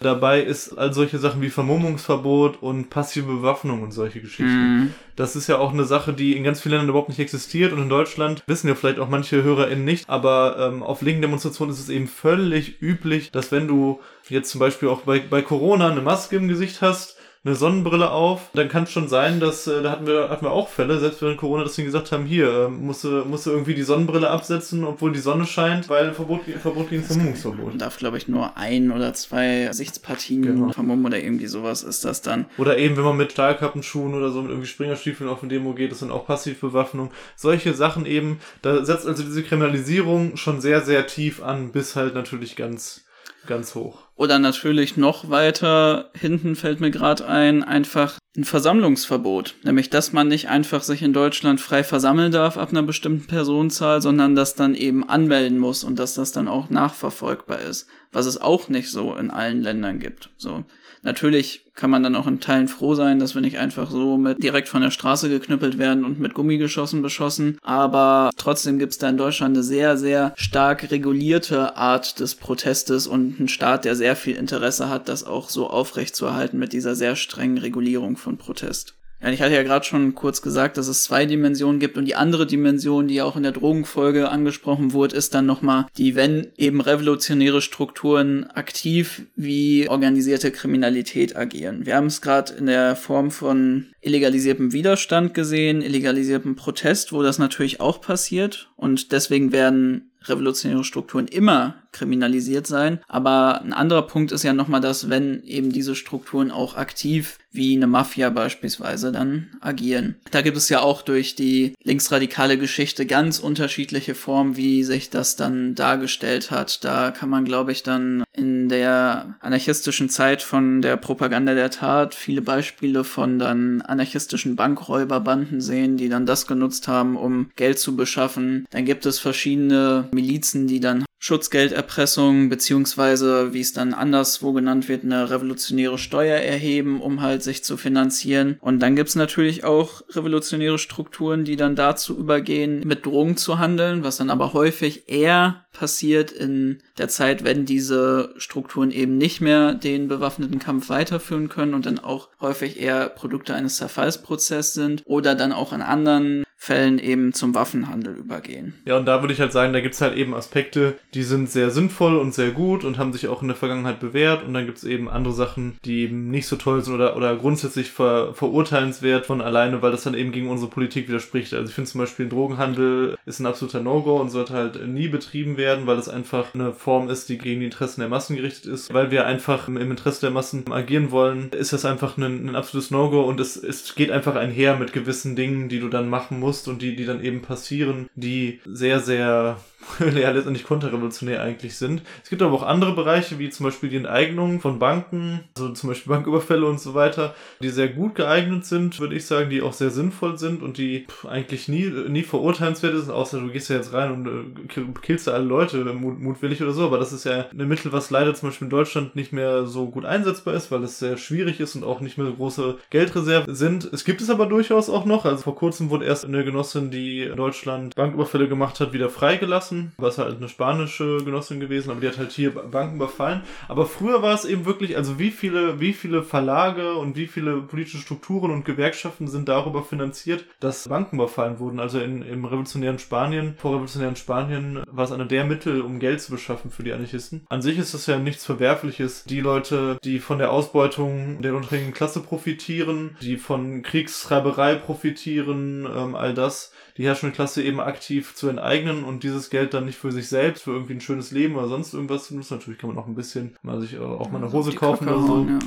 dabei ist all solche Sachen wie Vermummungsverbot und passive Bewaffnung und solche Geschichten. Mhm. Das ist ja auch eine Sache, die in ganz vielen Ländern überhaupt nicht existiert und in Deutschland wissen ja vielleicht auch manche HörerInnen nicht, aber ähm, auf linken Demonstrationen ist es eben völlig üblich, dass wenn du jetzt zum Beispiel auch bei, bei Corona eine Maske im Gesicht hast, eine Sonnenbrille auf, dann kann es schon sein, dass, äh, da hatten wir, hatten wir auch Fälle, selbst während Corona, dass sie gesagt haben, hier, äh, musst, du, musst du irgendwie die Sonnenbrille absetzen, obwohl die Sonne scheint, weil Verbot, Verbot gegen Vermummungsverbot. Man darf, glaube ich, nur ein oder zwei Sichtspartien genau. vermummen oder irgendwie sowas ist das dann. Oder eben, wenn man mit Stahlkappenschuhen oder so mit irgendwie Springerstiefeln auf eine Demo geht, das sind auch Passivbewaffnung. Solche Sachen eben, da setzt also diese Kriminalisierung schon sehr, sehr tief an, bis halt natürlich ganz, ganz hoch. Oder natürlich noch weiter hinten fällt mir gerade ein, einfach ein Versammlungsverbot. Nämlich, dass man nicht einfach sich in Deutschland frei versammeln darf ab einer bestimmten Personenzahl, sondern das dann eben anmelden muss und dass das dann auch nachverfolgbar ist. Was es auch nicht so in allen Ländern gibt. So. Natürlich kann man dann auch in Teilen froh sein, dass wir nicht einfach so mit direkt von der Straße geknüppelt werden und mit Gummigeschossen beschossen. Aber trotzdem gibt es da in Deutschland eine sehr, sehr stark regulierte Art des Protestes und einen Staat, der sehr viel Interesse hat, das auch so aufrechtzuerhalten mit dieser sehr strengen Regulierung von Protest. Ja, ich hatte ja gerade schon kurz gesagt, dass es zwei Dimensionen gibt und die andere Dimension, die auch in der Drogenfolge angesprochen wurde, ist dann nochmal die, wenn eben revolutionäre Strukturen aktiv wie organisierte Kriminalität agieren. Wir haben es gerade in der Form von illegalisiertem Widerstand gesehen, illegalisiertem Protest, wo das natürlich auch passiert und deswegen werden revolutionäre Strukturen immer kriminalisiert sein. Aber ein anderer Punkt ist ja nochmal, dass wenn eben diese Strukturen auch aktiv wie eine Mafia beispielsweise dann agieren. Da gibt es ja auch durch die linksradikale Geschichte ganz unterschiedliche Formen, wie sich das dann dargestellt hat. Da kann man, glaube ich, dann in der anarchistischen Zeit von der Propaganda der Tat viele Beispiele von dann anarchistischen Bankräuberbanden sehen, die dann das genutzt haben, um Geld zu beschaffen. Dann gibt es verschiedene Milizen, die dann Schutzgelderpressung beziehungsweise, wie es dann anderswo genannt wird, eine revolutionäre Steuer erheben, um halt sich zu finanzieren. Und dann gibt's natürlich auch revolutionäre Strukturen, die dann dazu übergehen, mit Drogen zu handeln, was dann aber häufig eher passiert in der Zeit, wenn diese Strukturen eben nicht mehr den bewaffneten Kampf weiterführen können und dann auch häufig eher Produkte eines Zerfallsprozesses sind oder dann auch in anderen Fällen eben zum Waffenhandel übergehen. Ja, und da würde ich halt sagen, da gibt's halt eben Aspekte, die sind sehr sinnvoll und sehr gut und haben sich auch in der Vergangenheit bewährt. Und dann gibt's eben andere Sachen, die eben nicht so toll sind oder, oder grundsätzlich ver, verurteilenswert von alleine, weil das dann eben gegen unsere Politik widerspricht. Also ich finde zum Beispiel, Drogenhandel ist ein absoluter No-Go und sollte halt nie betrieben werden, weil es einfach eine Form ist, die gegen die Interessen der Massen gerichtet ist. Weil wir einfach im Interesse der Massen agieren wollen, ist das einfach ein, ein absolutes No-Go und es, es geht einfach einher mit gewissen Dingen, die du dann machen musst musst und die, die dann eben passieren, die sehr, sehr ja letztendlich konterrevolutionär eigentlich sind. Es gibt aber auch andere Bereiche, wie zum Beispiel die Enteignung von Banken, also zum Beispiel Banküberfälle und so weiter, die sehr gut geeignet sind, würde ich sagen, die auch sehr sinnvoll sind und die eigentlich nie, nie verurteilenswert sind, außer du gehst ja jetzt rein und äh, killst da alle Leute mut, mutwillig oder so, aber das ist ja ein Mittel, was leider zum Beispiel in Deutschland nicht mehr so gut einsetzbar ist, weil es sehr schwierig ist und auch nicht mehr so große Geldreserven sind. Es gibt es aber durchaus auch noch, also vor kurzem wurde erst eine Genossin, die in Deutschland Banküberfälle gemacht hat, wieder freigelassen Genossen, was halt eine spanische Genossin gewesen, aber die hat halt hier Banken überfallen. Aber früher war es eben wirklich, also wie viele, wie viele Verlage und wie viele politische Strukturen und Gewerkschaften sind darüber finanziert, dass Banken überfallen wurden. Also in, im revolutionären Spanien, vor revolutionären Spanien war es einer der Mittel, um Geld zu beschaffen für die Anarchisten. An sich ist das ja nichts Verwerfliches. Die Leute, die von der Ausbeutung der unterdrückten Klasse profitieren, die von Kriegstreiberei profitieren, ähm, all das, die herrschende Klasse eben aktiv zu enteignen und dieses Geld dann nicht für sich selbst, für irgendwie ein schönes Leben oder sonst irgendwas zu nutzen. Natürlich kann man auch ein bisschen mal sich auch mal eine Hose kaufen oder so. Ja.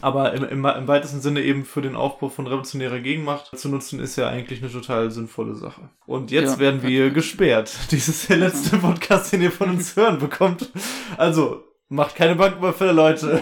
Aber im, im, im weitesten Sinne eben für den Aufbau von revolutionärer Gegenmacht zu nutzen, ist ja eigentlich eine total sinnvolle Sache. Und jetzt ja. werden wir gesperrt. Dies ist der letzte Podcast, den ihr von uns hören bekommt. Also, macht keine Banküberfälle, Leute.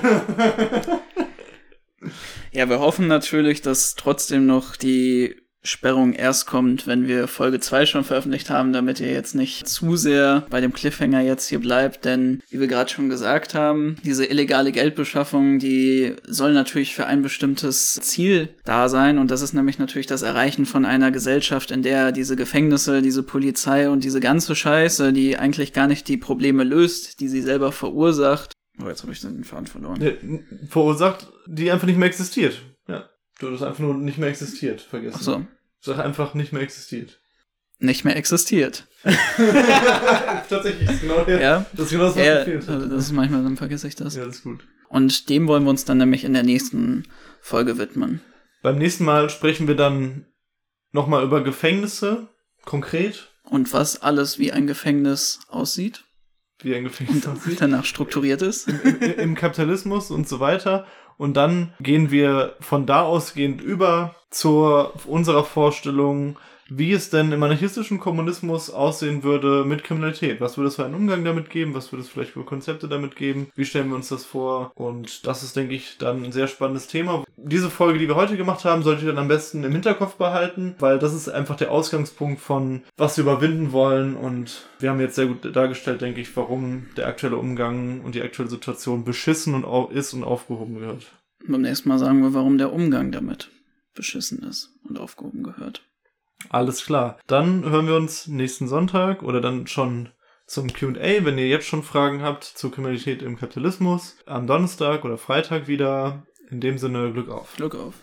Ja, wir hoffen natürlich, dass trotzdem noch die Sperrung erst kommt, wenn wir Folge 2 schon veröffentlicht haben, damit ihr jetzt nicht zu sehr bei dem Cliffhanger jetzt hier bleibt, denn wie wir gerade schon gesagt haben, diese illegale Geldbeschaffung, die soll natürlich für ein bestimmtes Ziel da sein und das ist nämlich natürlich das Erreichen von einer Gesellschaft, in der diese Gefängnisse, diese Polizei und diese ganze Scheiße, die eigentlich gar nicht die Probleme löst, die sie selber verursacht. Oh, jetzt habe ich den Faden verloren. Verursacht, die einfach nicht mehr existiert. Du das einfach nur nicht mehr existiert, vergessen. Ach so. Sag einfach nicht mehr existiert. Nicht mehr existiert. Tatsächlich, ist genau der, ja. das ist genau das, was ja, fehlt. Also das ist manchmal, dann vergesse ich das. Ja, das ist gut. Und dem wollen wir uns dann nämlich in der nächsten Folge widmen. Beim nächsten Mal sprechen wir dann nochmal über Gefängnisse, konkret. Und was alles wie ein Gefängnis aussieht. Wie ein Gefängnis und aussieht. danach strukturiert ist. Im, im, Im Kapitalismus und so weiter. Und dann gehen wir von da ausgehend über zur unserer Vorstellung, wie es denn im anarchistischen Kommunismus aussehen würde mit Kriminalität. Was würde es für einen Umgang damit geben? Was würde es vielleicht für Konzepte damit geben? Wie stellen wir uns das vor? Und das ist, denke ich, dann ein sehr spannendes Thema. Diese Folge, die wir heute gemacht haben, solltet ihr dann am besten im Hinterkopf behalten, weil das ist einfach der Ausgangspunkt von, was wir überwinden wollen. Und wir haben jetzt sehr gut dargestellt, denke ich, warum der aktuelle Umgang und die aktuelle Situation beschissen und ist und aufgehoben gehört. Beim nächsten Mal sagen wir, warum der Umgang damit beschissen ist und aufgehoben gehört. Alles klar. Dann hören wir uns nächsten Sonntag oder dann schon zum QA, wenn ihr jetzt schon Fragen habt zur Kriminalität im Kapitalismus, am Donnerstag oder Freitag wieder. In dem Sinne, Glück auf. Glück auf.